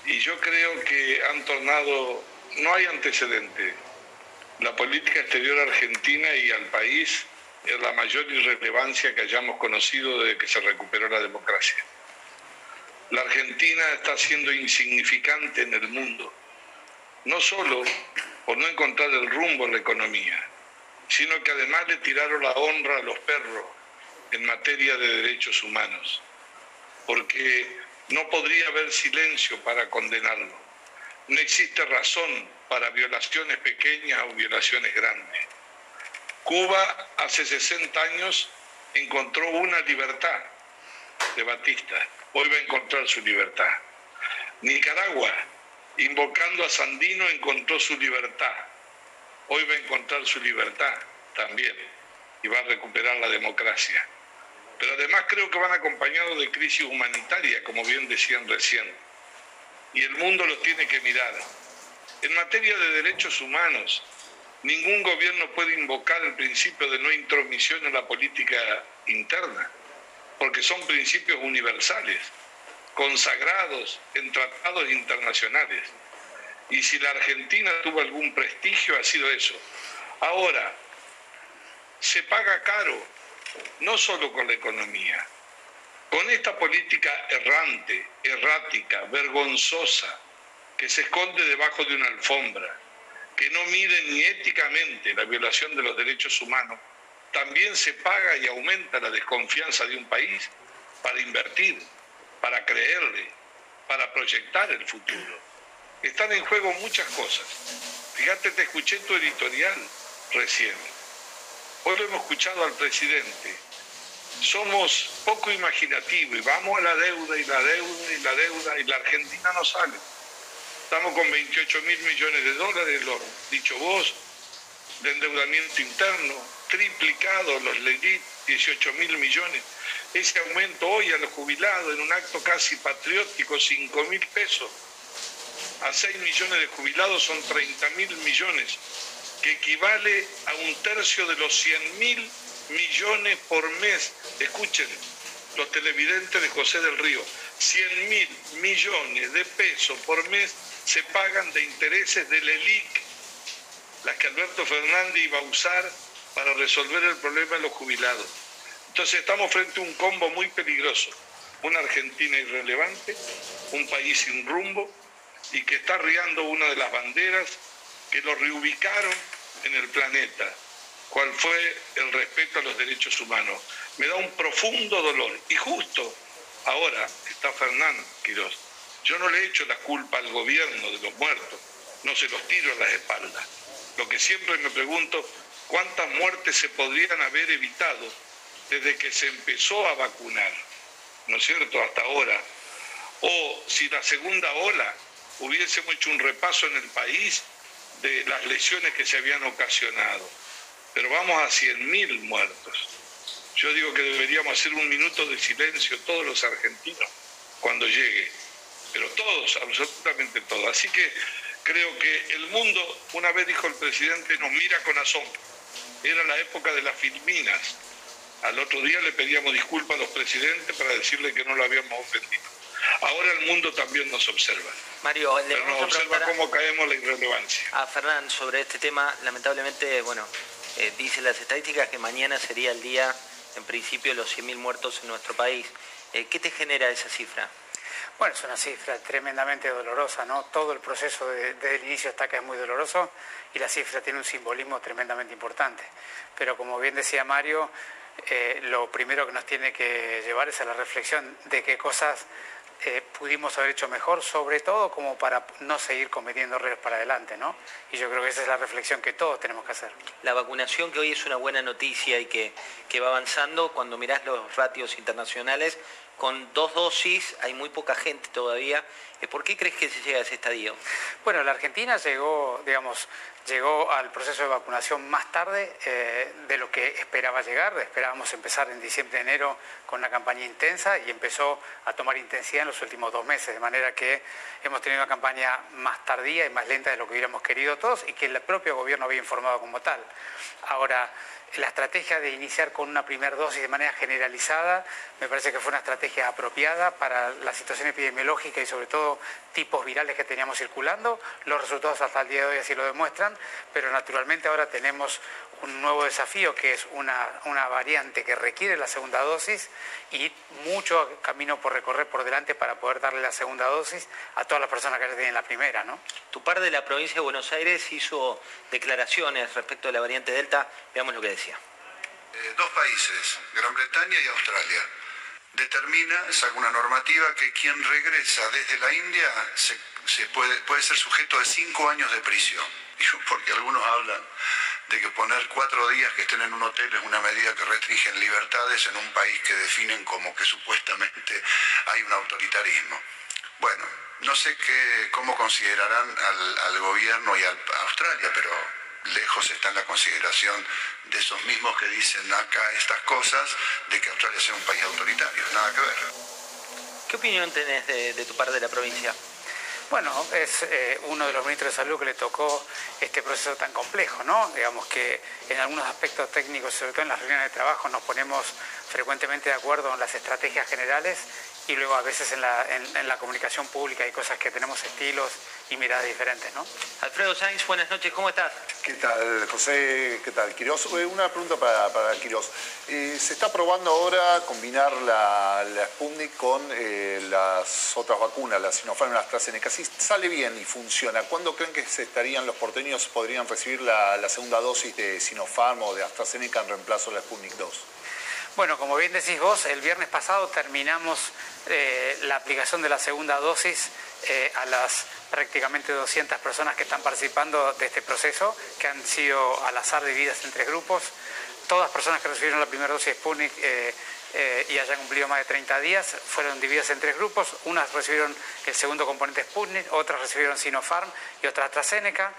S40: Y yo creo que han tornado, no hay antecedente. La política exterior argentina y al país es la mayor irrelevancia que hayamos conocido desde que se recuperó la democracia. La Argentina está siendo insignificante en el mundo, no solo por no encontrar el rumbo en la economía, sino que además le tiraron la honra a los perros en materia de derechos humanos, porque no podría haber silencio para condenarlo. No existe razón para violaciones pequeñas o violaciones grandes. Cuba hace 60 años encontró una libertad de Batista hoy va a encontrar su libertad. Nicaragua, invocando a Sandino, encontró su libertad. Hoy va a encontrar su libertad también y va a recuperar la democracia. Pero además creo que van acompañados de crisis humanitaria, como bien decían recién. Y el mundo los tiene que mirar. En materia de derechos humanos, ningún gobierno puede invocar el principio de no intromisión en la política interna porque son principios universales, consagrados en tratados internacionales. Y si la Argentina tuvo algún prestigio, ha sido eso. Ahora, se paga caro, no solo con la economía, con esta política errante, errática, vergonzosa, que se esconde debajo de una alfombra, que no mide ni éticamente la violación de los derechos humanos, también se paga y aumenta la desconfianza de un país para invertir, para creerle, para proyectar el futuro. Están en juego muchas cosas. Fíjate, te escuché tu editorial recién. Hoy lo hemos escuchado al presidente. Somos poco imaginativos y vamos a la deuda y la deuda y la deuda y la Argentina no sale. Estamos con 28 mil millones de dólares, lo dicho vos, de endeudamiento interno, triplicado los LEDIT, 18 mil millones. Ese aumento hoy a los jubilados en un acto casi patriótico, 5 mil pesos. A 6 millones de jubilados son 30 mil millones, que equivale a un tercio de los 100 mil millones por mes. Escuchen, los televidentes de José del Río, 100 mil millones de pesos por mes se pagan de intereses del ELIC, las que Alberto Fernández iba a usar para resolver el problema de los jubilados. Entonces estamos frente a un combo muy peligroso. Una Argentina irrelevante, un país sin rumbo y que está riando una de las banderas que lo reubicaron en el planeta, cuál fue el respeto a los derechos humanos. Me da un profundo dolor. Y justo ahora está Fernán Quirós. Yo no le he hecho la culpa al gobierno de los muertos, no se los tiro a las espaldas. Lo que siempre me pregunto, ¿cuántas muertes se podrían haber evitado desde que se empezó a vacunar? ¿No es cierto? Hasta ahora. O si la segunda ola hubiésemos hecho un repaso en el país de las lesiones que se habían ocasionado. Pero vamos a 100.000 muertos. Yo digo que deberíamos hacer un minuto de silencio todos los argentinos cuando llegue. Pero todos, absolutamente todos. Así que creo que el mundo, una vez dijo el presidente, nos mira con asombro. Era la época de las filminas. Al otro día le pedíamos disculpas a los presidentes para decirle que no lo habíamos ofendido. Ahora el mundo también nos observa.
S37: Mario, le
S40: Pero nos observa cómo caemos la irrelevancia.
S37: a Fernán sobre este tema. Lamentablemente, bueno, eh, dice las estadísticas que mañana sería el día, en principio, de los 100.000 muertos en nuestro país. Eh, ¿Qué te genera esa cifra?
S17: Bueno, es una cifra tremendamente dolorosa, ¿no? Todo el proceso de- desde el inicio hasta acá es muy doloroso y la cifra tiene un simbolismo tremendamente importante. Pero como bien decía Mario, eh, lo primero que nos tiene que llevar es a la reflexión de qué cosas eh, pudimos haber hecho mejor, sobre todo como para no seguir cometiendo errores para adelante, ¿no? Y yo creo que esa es la reflexión que todos tenemos que hacer.
S37: La vacunación, que hoy es una buena noticia y que, que va avanzando, cuando mirás los ratios internacionales, con dos dosis hay muy poca gente todavía. Eh, ¿Por qué crees que se llega a ese estadio?
S17: Bueno, la Argentina llegó, digamos, llegó al proceso de vacunación más tarde eh, de lo que esperaba llegar. Esperábamos empezar en diciembre, enero con una campaña intensa y empezó a tomar intensidad en los últimos dos meses, de manera que hemos tenido una campaña más tardía y más lenta de lo que hubiéramos querido todos y que el propio gobierno había informado como tal. Ahora, la estrategia de iniciar con una primera dosis de manera generalizada me parece que fue una estrategia apropiada para la situación epidemiológica y sobre todo tipos virales que teníamos circulando. Los resultados hasta el día de hoy así lo demuestran, pero naturalmente ahora tenemos un nuevo desafío que es una, una variante que requiere la segunda dosis y mucho camino por recorrer por delante para poder darle la segunda dosis a todas las personas que ya tienen la primera, ¿no?
S37: Tu par de la provincia de Buenos Aires hizo declaraciones respecto de la variante Delta. Veamos lo que decía.
S42: Eh, dos países, Gran Bretaña y Australia, determina, saca una normativa que quien regresa desde la India se, se puede, puede ser sujeto de cinco años de prisión. Porque algunos hablan de que poner cuatro días que estén en un hotel es una medida que restringe libertades en un país que definen como que supuestamente hay un autoritarismo. Bueno, no sé qué, cómo considerarán al, al gobierno y al- a Australia, pero lejos está en la consideración de esos mismos que dicen acá estas cosas de que Australia sea un país autoritario. Nada que ver.
S37: ¿Qué opinión tenés de, de tu par de la provincia?
S17: Bueno, es eh, uno de los ministros de salud que le tocó este proceso tan complejo, ¿no? Digamos que en algunos aspectos técnicos, sobre todo en las reuniones de trabajo, nos ponemos frecuentemente de acuerdo en las estrategias generales y luego a veces en la, en- en la comunicación pública hay cosas que tenemos estilos y miradas diferentes, ¿no?
S37: Alfredo Sainz, buenas noches, ¿cómo estás?
S43: ¿Qué tal, José? ¿Qué tal, Quirós? Eh, Una pregunta para, para Quirós. Eh, se está probando ahora combinar la, la Sputnik con eh, las otras vacunas, la Sinopharm y la AstraZeneca. Si sale bien y funciona, ¿cuándo creen que se estarían los porteños podrían recibir la, la segunda dosis de Sinopharm o de AstraZeneca en reemplazo de la Sputnik 2?
S17: Bueno, como bien decís vos, el viernes pasado terminamos eh, la aplicación de la segunda dosis eh, a las prácticamente 200 personas que están participando de este proceso, que han sido al azar divididas en tres grupos. Todas personas que recibieron la primera dosis de eh, eh, y hayan cumplido más de 30 días fueron divididas en tres grupos. Unas recibieron el segundo componente Sputnik, otras recibieron Sinopharm y otras AstraZeneca.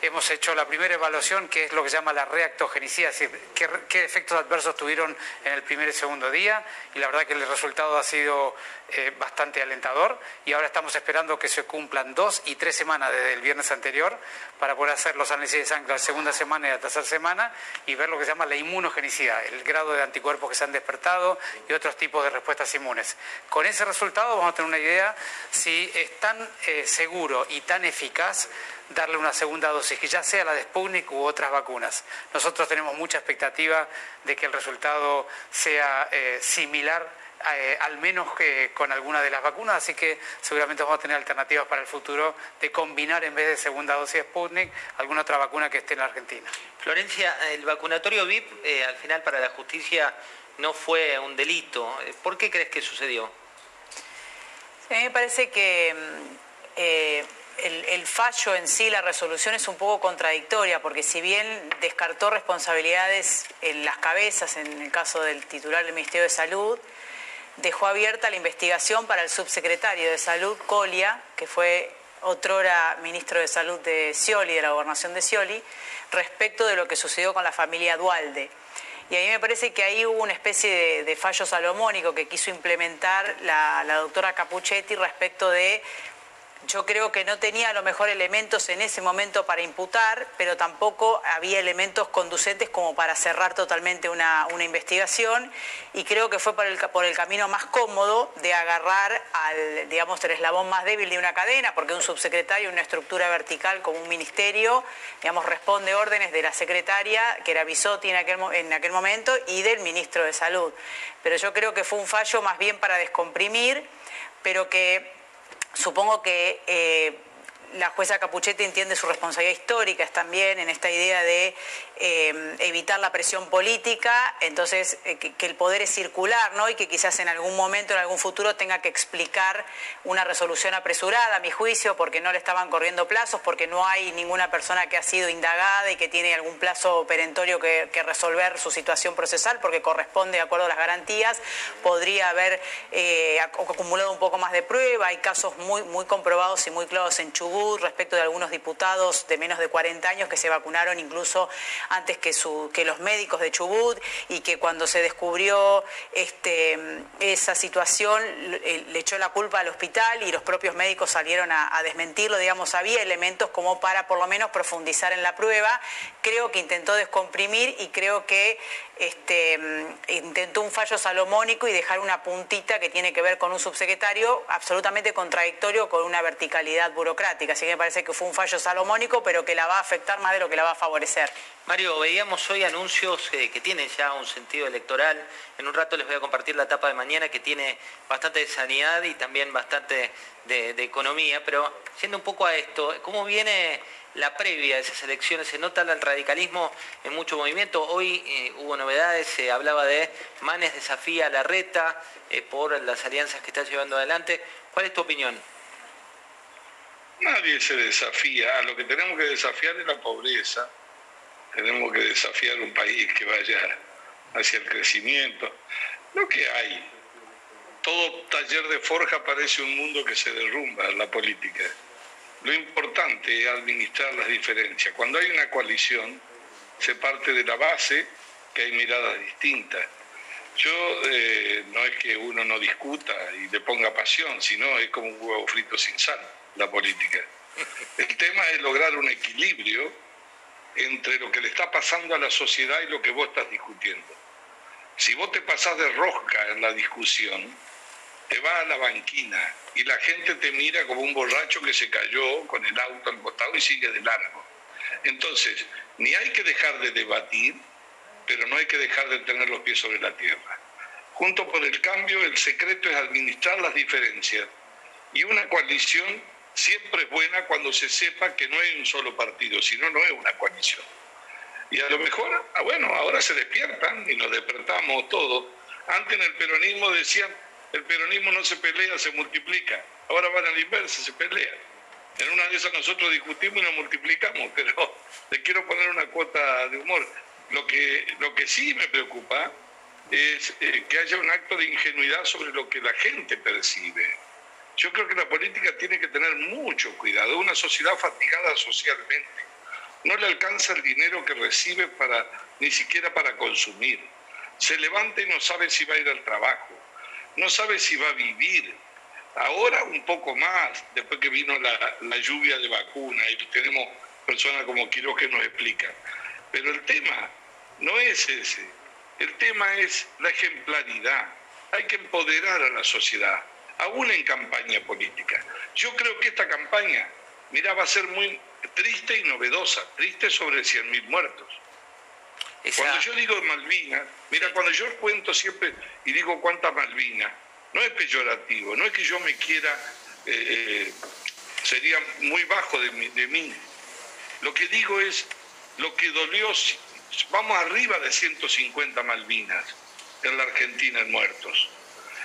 S17: Hemos hecho la primera evaluación, que es lo que se llama la reactogenicidad, es decir, qué, qué efectos adversos tuvieron en el primer y segundo día. Y la verdad que el resultado ha sido eh, bastante alentador. Y ahora estamos esperando que se cumplan dos y tres semanas desde el viernes anterior para poder hacer los análisis de sangre la segunda semana y la tercera semana y ver lo que se llama la inmunogenicidad, el grado de anticuerpos que se han despertado y otros tipos de respuestas inmunes. Con ese resultado vamos a tener una idea si es tan eh, seguro y tan eficaz darle una segunda dosis, que ya sea la de Sputnik u otras vacunas. Nosotros tenemos mucha expectativa de que el resultado sea eh, similar eh, al menos que con alguna de las vacunas, así que seguramente vamos a tener alternativas para el futuro de combinar en vez de segunda dosis Sputnik alguna otra vacuna que esté en la Argentina.
S37: Florencia, el vacunatorio VIP eh, al final para la justicia no fue un delito. ¿Por qué crees que sucedió?
S41: a mí me parece que mm, eh, el, el, fallo en sí, la resolución es un poco contradictoria, porque si bien descartó responsabilidades en las cabezas, en el caso del titular del Ministerio de Salud, dejó abierta la investigación para el subsecretario de Salud, Colia, que fue otrora ministro de Salud de Scioli, de la gobernación de Scioli, respecto de lo que sucedió con la familia Dualde. Y a mí me parece que ahí hubo una especie de, fallo salomónico que quiso implementar la, la doctora Capuchetti respecto de yo creo que no tenía a lo mejor elementos en ese momento para imputar, pero tampoco había elementos conducentes como para cerrar totalmente una, investigación y creo que fue por el, camino más cómodo de agarrar al, digamos, el eslabón más débil de una cadena, porque un subsecretario, una estructura vertical como un ministerio, digamos, responde órdenes de la secretaria, que era Bisotti en aquel momento, y del ministro de Salud. Pero yo creo que fue un fallo más bien para descomprimir, pero que Supongo que eh, la jueza Capuchetti entiende su responsabilidad histórica también en esta idea de eh, evitar la presión política, entonces eh, que, el poder es circular, ¿no? Y que quizás en algún momento, en algún futuro, tenga que explicar una resolución apresurada, a mi juicio, porque no le estaban corriendo plazos, porque no hay ninguna persona que ha sido indagada y que tiene algún plazo perentorio que, resolver su situación procesal, porque corresponde de acuerdo a las garantías, podría haber eh, acumulado un poco más de prueba, hay casos muy, muy comprobados y muy claros en Chubut respecto de algunos diputados de menos de 40 años que se vacunaron incluso antes que, los médicos de Chubut y que cuando se descubrió este, esa situación le echó la culpa al hospital y los propios médicos salieron a, desmentirlo, digamos, había elementos como para por lo menos profundizar en la prueba. Creo que intentó descomprimir y creo que este, intentó un fallo salomónico y dejar una puntita que tiene que ver con un subsecretario absolutamente contradictorio con una verticalidad burocrática. Así que me parece que fue un fallo salomónico, pero que la va a afectar más de lo que la va a favorecer.
S37: Mario, veíamos hoy anuncios eh, que tienen ya un sentido electoral. En un rato les voy a compartir la etapa de mañana que tiene bastante de sanidad y también bastante de, economía. Pero siendo un poco a esto, ¿cómo viene la previa de esas elecciones? ¿Se nota el radicalismo en mucho movimiento? Hoy eh, hubo novedades, se hablaba de Manes desafía la reta eh, por las alianzas que está llevando adelante. ¿Cuál es tu opinión?
S40: Nadie se desafía. A lo que tenemos que desafiar es la pobreza tenemos que desafiar un país que vaya hacia el crecimiento. Lo que hay, todo taller de forja parece un mundo que se derrumba en la política. Lo importante es administrar las diferencias. Cuando hay una coalición, se parte de la base que hay miradas distintas. Yo eh, no es que uno no discuta y le ponga pasión, sino es como un huevo frito sin sal, la política. El tema es lograr un equilibrio entre lo que le está pasando a la sociedad y lo que vos estás discutiendo. Si vos te pasás de rosca en la discusión, te vas a la banquina y la gente te mira como un borracho que se cayó con el auto al costado y sigue de largo. Entonces, ni hay que dejar de debatir, pero no hay que dejar de tener los pies sobre la tierra. Junto por el cambio, el secreto es administrar las diferencias y una coalición siempre es buena cuando se sepa que no es un solo partido, sino no es una coalición. Y a lo mejor, ah, bueno, ahora se despiertan y nos despertamos todos. Antes en el peronismo decían, el peronismo no se pelea, se multiplica. Ahora van a la inversa, se pelea. En una de esas nosotros discutimos y nos multiplicamos, pero le quiero poner una cuota de humor. Lo que, lo que sí me preocupa es eh, que haya un acto de ingenuidad sobre lo que la gente percibe. Yo creo que la política tiene que tener mucho cuidado. Una sociedad fatigada socialmente no le alcanza el dinero que recibe para ni siquiera para consumir. Se levanta y no sabe si va a ir al trabajo, no sabe si va a vivir. Ahora un poco más, después que vino la, lluvia de vacuna y tenemos personas como Quiroz que nos explican. Pero el tema no es ese. El tema es la ejemplaridad. Hay que empoderar a la sociedad, aún en campaña política. Yo creo que esta campaña, mira, va a ser muy triste y novedosa, triste sobre 100.000 muertos. Cuando yo digo Malvinas, mira, cuando yo cuento siempre y digo cuántas Malvinas, no es peyorativo, no es que yo me quiera, eh, eh, sería muy bajo de de mí. Lo que digo es lo que dolió, vamos arriba de 150 Malvinas en la Argentina en muertos.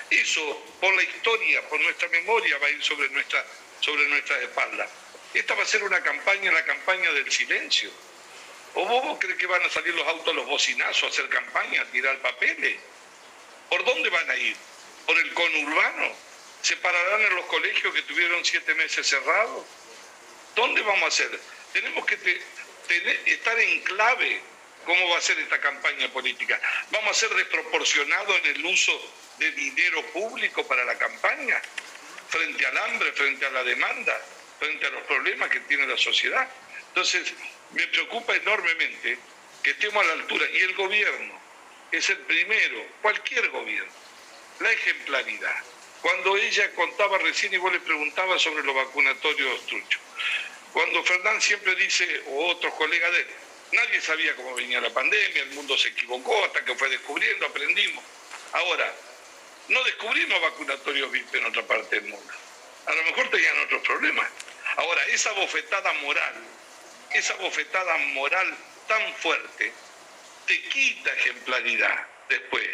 S40: Eso, por la historia, por nuestra memoria, va a ir sobre, nuestra, sobre nuestras espaldas. Esta va a ser una campaña, la campaña del silencio. ¿O vos crees que van a salir los autos, los bocinazos, a hacer campaña, a tirar papeles? ¿Por dónde van a ir? ¿Por el conurbano? ¿Se pararán en los colegios que tuvieron siete meses cerrados? ¿Dónde vamos a hacer? Tenemos que estar en clave cómo va a ser esta campaña política. ¿Vamos a ser desproporcionados en el uso de dinero público para la campaña? Frente al hambre, frente a la demanda, frente a los problemas que tiene la sociedad. Entonces, me preocupa enormemente que estemos a la altura. Y el gobierno es el primero, cualquier gobierno, la ejemplaridad. Cuando ella contaba recién y vos le preguntabas sobre los vacunatorios truchos. Cuando Fernán siempre dice, o otros colegas de él, nadie sabía cómo venía la pandemia, el mundo se equivocó hasta que fue descubriendo, aprendimos. Ahora, no descubrimos vacunatorios VIP en otra parte del mundo. A lo mejor tenían otros problemas. Ahora, esa bofetada moral, esa bofetada moral tan fuerte, te quita ejemplaridad después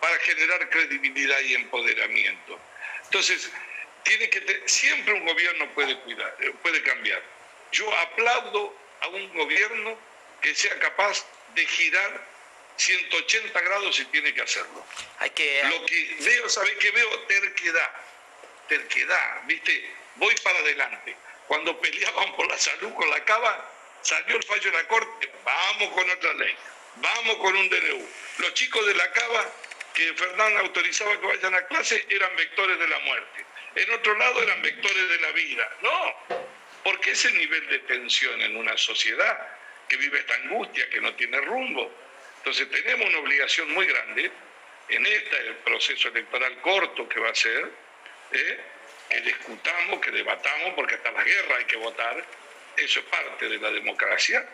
S40: para generar credibilidad y empoderamiento. Entonces, tiene que siempre un gobierno puede cuidar, puede cambiar. Yo aplaudo a un gobierno que sea capaz de girar 180 grados si tiene que hacerlo.
S37: Hay que...
S40: Lo que veo, ¿sabes qué veo? Terquedad. Terquedad, ¿viste? Voy para adelante. Cuando peleaban por la salud con la cava, salió el fallo de la Corte, vamos con otra ley, vamos con un DNU. Los chicos de la cava, que Fernán autorizaba que vayan a clase, eran vectores de la muerte. En otro lado eran vectores de la vida. No, porque ese nivel de tensión en una sociedad que vive esta angustia, que no tiene rumbo. Entonces tenemos una obligación muy grande en este proceso electoral corto que va a ser, ¿eh? que discutamos, que debatamos, porque hasta la guerra hay que votar, eso es parte de la democracia,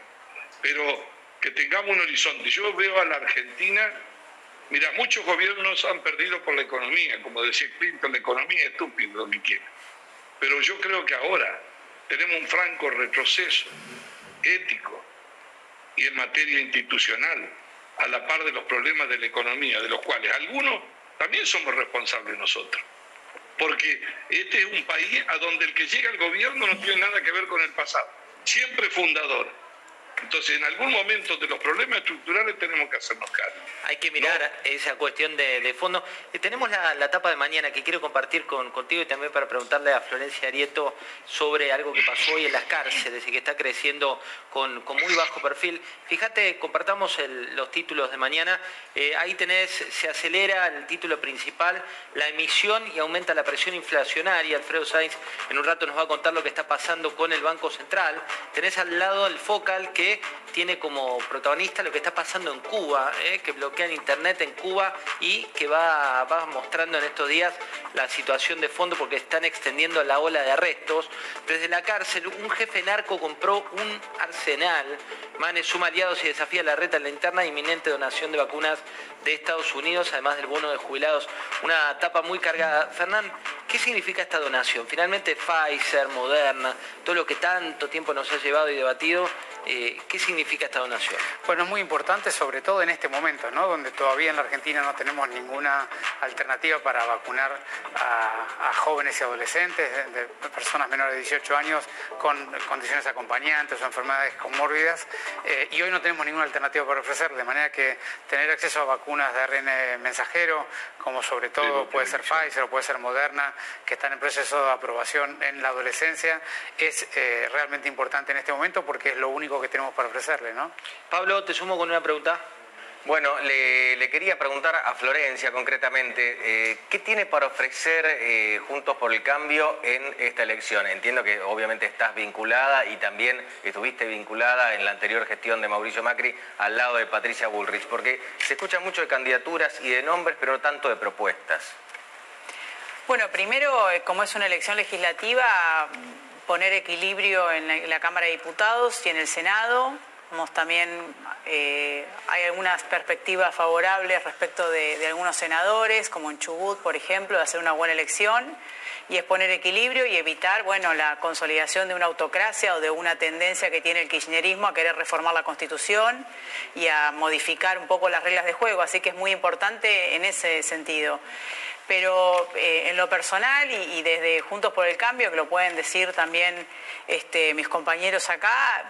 S40: pero que tengamos un horizonte. Yo veo a la Argentina, mira, muchos gobiernos han perdido por la economía, como decía Clinton, la economía es estúpida, lo que. Pero yo creo que ahora tenemos un franco retroceso ético y en materia institucional, a la par de los problemas de la economía, de los cuales algunos también somos responsables nosotros. Porque este es un país a donde el que llega al gobierno no tiene nada que ver con el pasado, siempre fundador entonces, en algún momento de los problemas estructurales tenemos que hacernos cargo.
S37: Hay que mirar esa cuestión de, fondo. Eh, tenemos la, etapa de mañana que quiero compartir con, contigo y también para preguntarle a Florencia Arieto sobre algo que pasó hoy en las cárceles y que está creciendo con, muy bajo perfil. Fíjate, compartamos los títulos de mañana. Eh, ahí tenés, se acelera el título principal, la emisión y aumenta la presión inflacionaria. Alfredo Sainz en un rato nos va a contar lo que está pasando con el Banco Central. Tenés al lado el focal que tiene como protagonista lo que está pasando en Cuba, eh, que bloquean internet en Cuba y que va, va mostrando en estos días la situación de fondo porque están extendiendo la ola de arrestos. Desde la cárcel, un jefe narco compró un arsenal, Mane suma aliados y desafía la reta en la interna inminente donación de vacunas de Estados Unidos, además del bono de jubilados. Una etapa muy cargada. Fernán, ¿qué significa esta donación? Finalmente Pfizer, Moderna, todo lo que tanto tiempo nos ha llevado y debatido, eh, ¿qué significa esta donación?
S17: Bueno, es muy importante, sobre todo en este momento, ¿no? donde todavía en la Argentina no tenemos ninguna alternativa para vacunar a, jóvenes y adolescentes, de, personas menores de 18 años con condiciones acompañantes o enfermedades comórbidas, eh, y hoy no tenemos ninguna alternativa para ofrecer, de manera que tener acceso a vacunas de ARN mensajero, como sobre todo puede ser Pfizer o puede ser Moderna, que están en proceso de aprobación en la adolescencia, es eh, realmente importante en este momento porque es lo único que tenemos para ofrecerle, ¿no?
S37: Pablo, te sumo con una pregunta.
S39: Bueno, le, quería preguntar a Florencia concretamente, eh, ¿qué tiene para ofrecer eh, Juntos por el Cambio en esta elección? Entiendo que obviamente estás vinculada y también estuviste vinculada en la anterior gestión de Mauricio Macri al lado de Patricia Bullrich, porque se escucha mucho de candidaturas y de nombres, pero no tanto de propuestas.
S41: Bueno, primero, eh, como es una elección legislativa, poner equilibrio en la Cámara de Diputados y en el Senado. También eh, hay algunas perspectivas favorables respecto de, algunos senadores, como en Chubut, por ejemplo, de hacer una buena elección y es poner equilibrio y evitar bueno, la consolidación de una autocracia o de una tendencia que tiene el kirchnerismo a querer reformar la Constitución y a modificar un poco las reglas de juego. Así que es muy importante en ese sentido. Pero eh, en lo personal y, y, desde Juntos por el Cambio, que lo pueden decir también este, mis compañeros acá,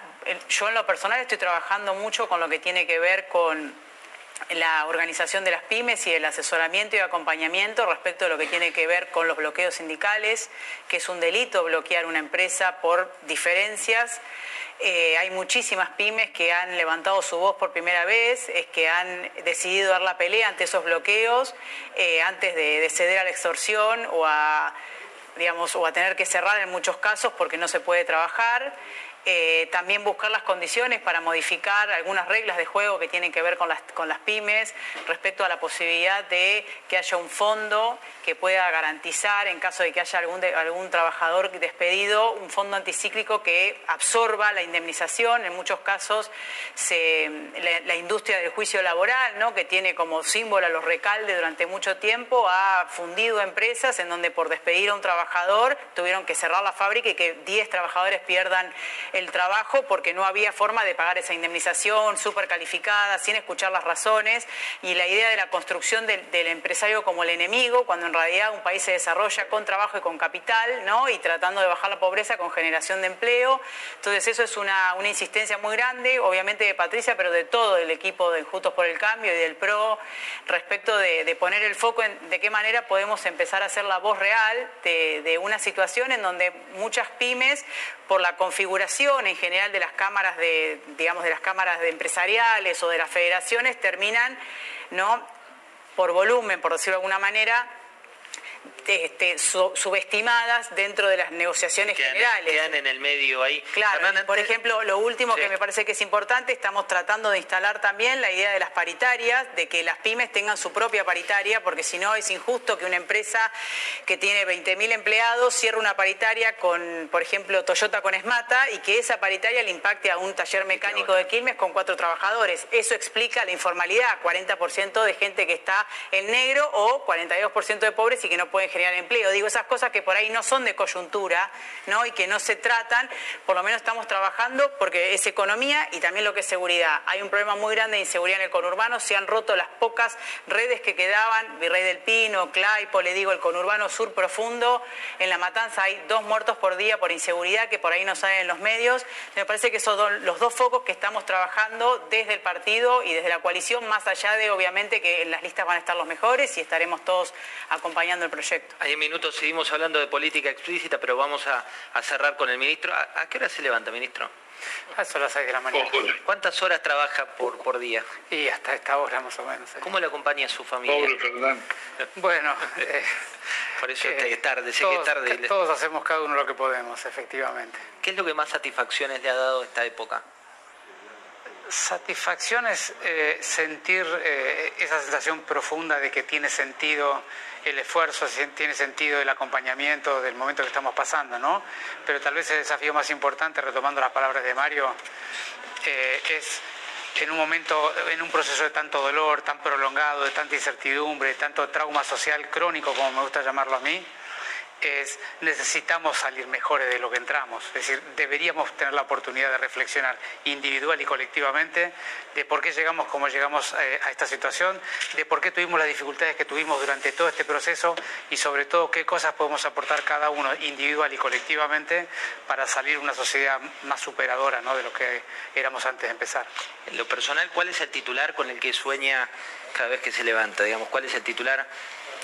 S41: yo en lo personal estoy trabajando mucho con lo que tiene que ver con la organización de las pymes y el asesoramiento y acompañamiento respecto de lo que tiene que ver con los bloqueos sindicales, que es un delito bloquear una empresa por diferencias. Eh, hay muchísimas pymes que han levantado su voz por primera vez, es que han decidido dar la pelea ante esos bloqueos eh, antes de, de ceder a la extorsión o a digamos, o a tener que cerrar en muchos casos porque no se puede trabajar. Eh, también buscar las condiciones para modificar algunas reglas de juego que tienen que ver con las, con las pymes respecto a la posibilidad de que haya un fondo que pueda garantizar, en caso de que haya algún, algún trabajador despedido, un fondo anticíclico que absorba la indemnización. En muchos casos, se, la, la, industria del juicio laboral, ¿no? que tiene como símbolo a los recaldes durante mucho tiempo, ha fundido empresas en donde por despedir a un trabajador tuvieron que cerrar la fábrica y que 10 trabajadores pierdan el trabajo porque no había forma de pagar esa indemnización súper calificada, sin escuchar las razones, y la idea de la construcción del, empresario como el enemigo, cuando en realidad un país se desarrolla con trabajo y con capital, ¿no? y tratando de bajar la pobreza con generación de empleo. Entonces eso es una, una insistencia muy grande, obviamente de Patricia, pero de todo el equipo de Justos por el Cambio y del PRO, respecto de, de poner el foco en de qué manera podemos empezar a hacer la voz real de, de una situación en donde muchas pymes, por la configuración en general de las cámaras de, digamos, de las cámaras de empresariales o de las federaciones terminan, ¿no? por volumen, por decirlo de alguna manera, este, su, subestimadas dentro de las negociaciones
S37: quedan,
S41: generales.
S37: Quedan en el medio ahí.
S41: Claro, Fernanda, por ejemplo, lo último sí. que me parece que es importante, estamos tratando de instalar también la idea de las paritarias, de que las pymes tengan su propia paritaria, porque si no es injusto que una empresa que tiene 20.000 empleados cierre una paritaria con, por ejemplo, Toyota con Esmata y que esa paritaria le impacte a un taller mecánico de Quilmes con cuatro trabajadores. Eso explica la informalidad, 40% de gente que está en negro o 42% de pobres y que no pueden generar empleo. Digo, esas cosas que por ahí no son de coyuntura, ¿no? Y que no se tratan, por lo menos estamos trabajando porque es economía y también lo que es seguridad. Hay un problema muy grande de inseguridad en el conurbano, se han roto las pocas redes que quedaban, Virrey del Pino, Claipo, le digo, el conurbano sur profundo, en La Matanza hay dos muertos por día por inseguridad que por ahí no salen en los medios. Me parece que son los dos focos que estamos trabajando desde el partido y desde la coalición, más allá de obviamente que en las listas van a estar los mejores y estaremos todos acompañando el proyecto.
S37: Hay minutos seguimos hablando de política explícita, pero vamos a, a cerrar con el ministro. ¿A, ¿A, qué hora se levanta, ministro?
S17: A eso las 6 de la mañana.
S37: ¿Cuántas horas trabaja por, por día?
S17: Y hasta esta hora más o menos.
S37: ¿eh? ¿Cómo le acompaña a su familia?
S40: Pobre Fernando.
S17: Bueno, eh,
S37: por eso eh, es tarde, sé
S17: todos,
S37: que es tarde.
S17: Todos hacemos cada uno lo que podemos, efectivamente.
S37: ¿Qué es lo que más satisfacciones le ha dado esta época?
S17: Satisfacción es eh, sentir eh, esa sensación profunda de que tiene sentido el esfuerzo, tiene sentido el acompañamiento del momento que estamos pasando, ¿no? Pero tal vez el desafío más importante, retomando las palabras de Mario, eh, es en un momento, en un proceso de tanto dolor, tan prolongado, de tanta incertidumbre, de tanto trauma social crónico, como me gusta llamarlo a mí, es necesitamos salir mejores de lo que entramos. Es decir, deberíamos tener la oportunidad de reflexionar individual y colectivamente de por qué llegamos como llegamos eh, a esta situación, de por qué tuvimos las dificultades que tuvimos durante todo este proceso y sobre todo qué cosas podemos aportar cada uno individual y colectivamente para salir una sociedad más superadora ¿no? de lo que éramos antes de empezar.
S37: En lo personal, ¿cuál es el titular con el que sueña cada vez que se levanta? Digamos, ¿cuál es el titular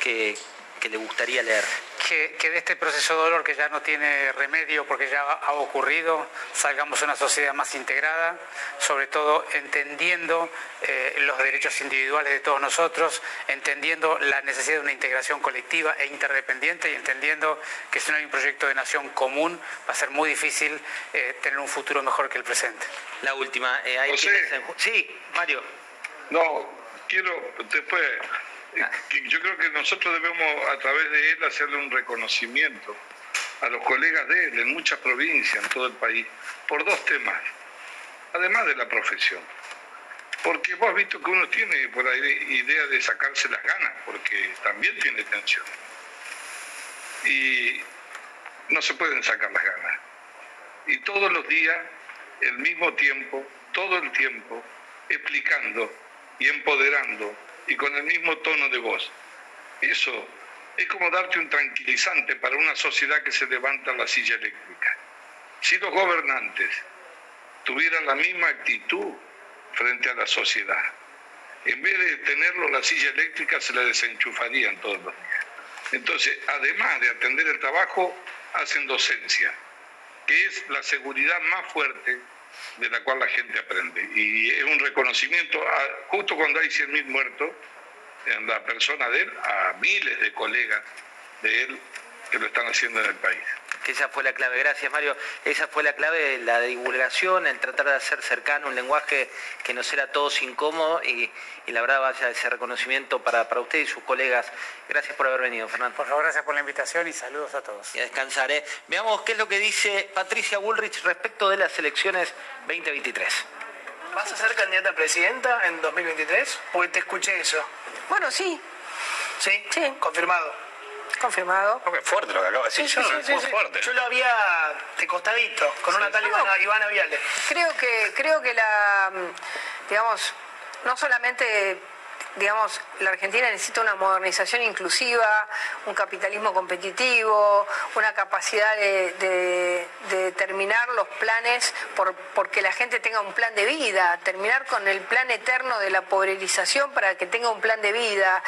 S37: que, que le gustaría leer?
S17: que, que, de este proceso de dolor que ya no tiene remedio porque ya ha ocurrido, salgamos a una sociedad más integrada, sobre todo entendiendo eh, los derechos individuales de todos nosotros, entendiendo la necesidad de una integración colectiva e interdependiente y entendiendo que si no hay un proyecto de nación común va a ser muy difícil eh, tener un futuro mejor que el presente.
S37: La última, eh, hay Sí, Mario.
S40: No, quiero después yo creo que nosotros debemos a través de él hacerle un reconocimiento a los colegas de él en muchas provincias, en todo el país, por dos temas, además de la profesión. Porque vos has visto que uno tiene por ahí idea de sacarse las ganas, porque también tiene tensión. Y no se pueden sacar las ganas. Y todos los días, el mismo tiempo, todo el tiempo, explicando y empoderando y con el mismo tono de voz. Eso es como darte un tranquilizante para una sociedad que se levanta la silla eléctrica. Si los gobernantes tuvieran la misma actitud frente a la sociedad, en vez de tenerlo la silla eléctrica se la desenchufarían todos los días. Entonces, además de atender el trabajo, hacen docencia, que es la seguridad más fuerte de la cual la gente aprende. Y es un reconocimiento, justo cuando hay 100.000 muertos, en la persona de él, a miles de colegas de él que lo están haciendo en el país.
S37: Que esa fue la clave, gracias Mario. Esa fue la clave de la divulgación, el tratar de hacer cercano un lenguaje que nos era a todos incómodo y, la verdad vaya ese reconocimiento para, para usted y sus colegas. Gracias por haber venido, Fernando.
S17: Por favor, gracias por la invitación y saludos a todos.
S37: Y a descansar. ¿eh? Veamos qué es lo que dice Patricia Bullrich respecto de las elecciones 2023.
S44: ¿Vas a ser candidata a presidenta en 2023? Porque te escuché eso.
S45: Bueno, sí.
S44: ¿Sí? Sí. Confirmado.
S45: Confirmado.
S39: fuerte lo que acaba de decir. Sí, sí,
S44: muy fuerte. Yo lo había de costadito, con una tal Ivana, Ivana Viale.
S45: Creo que, creo que la, digamos, no solamente digamos, la Argentina necesita una modernización inclusiva, un capitalismo competitivo, una capacidad de, terminar los planes por, porque la gente tenga un plan de vida, terminar con el plan eterno de la pobrerización para que tenga un plan de vida.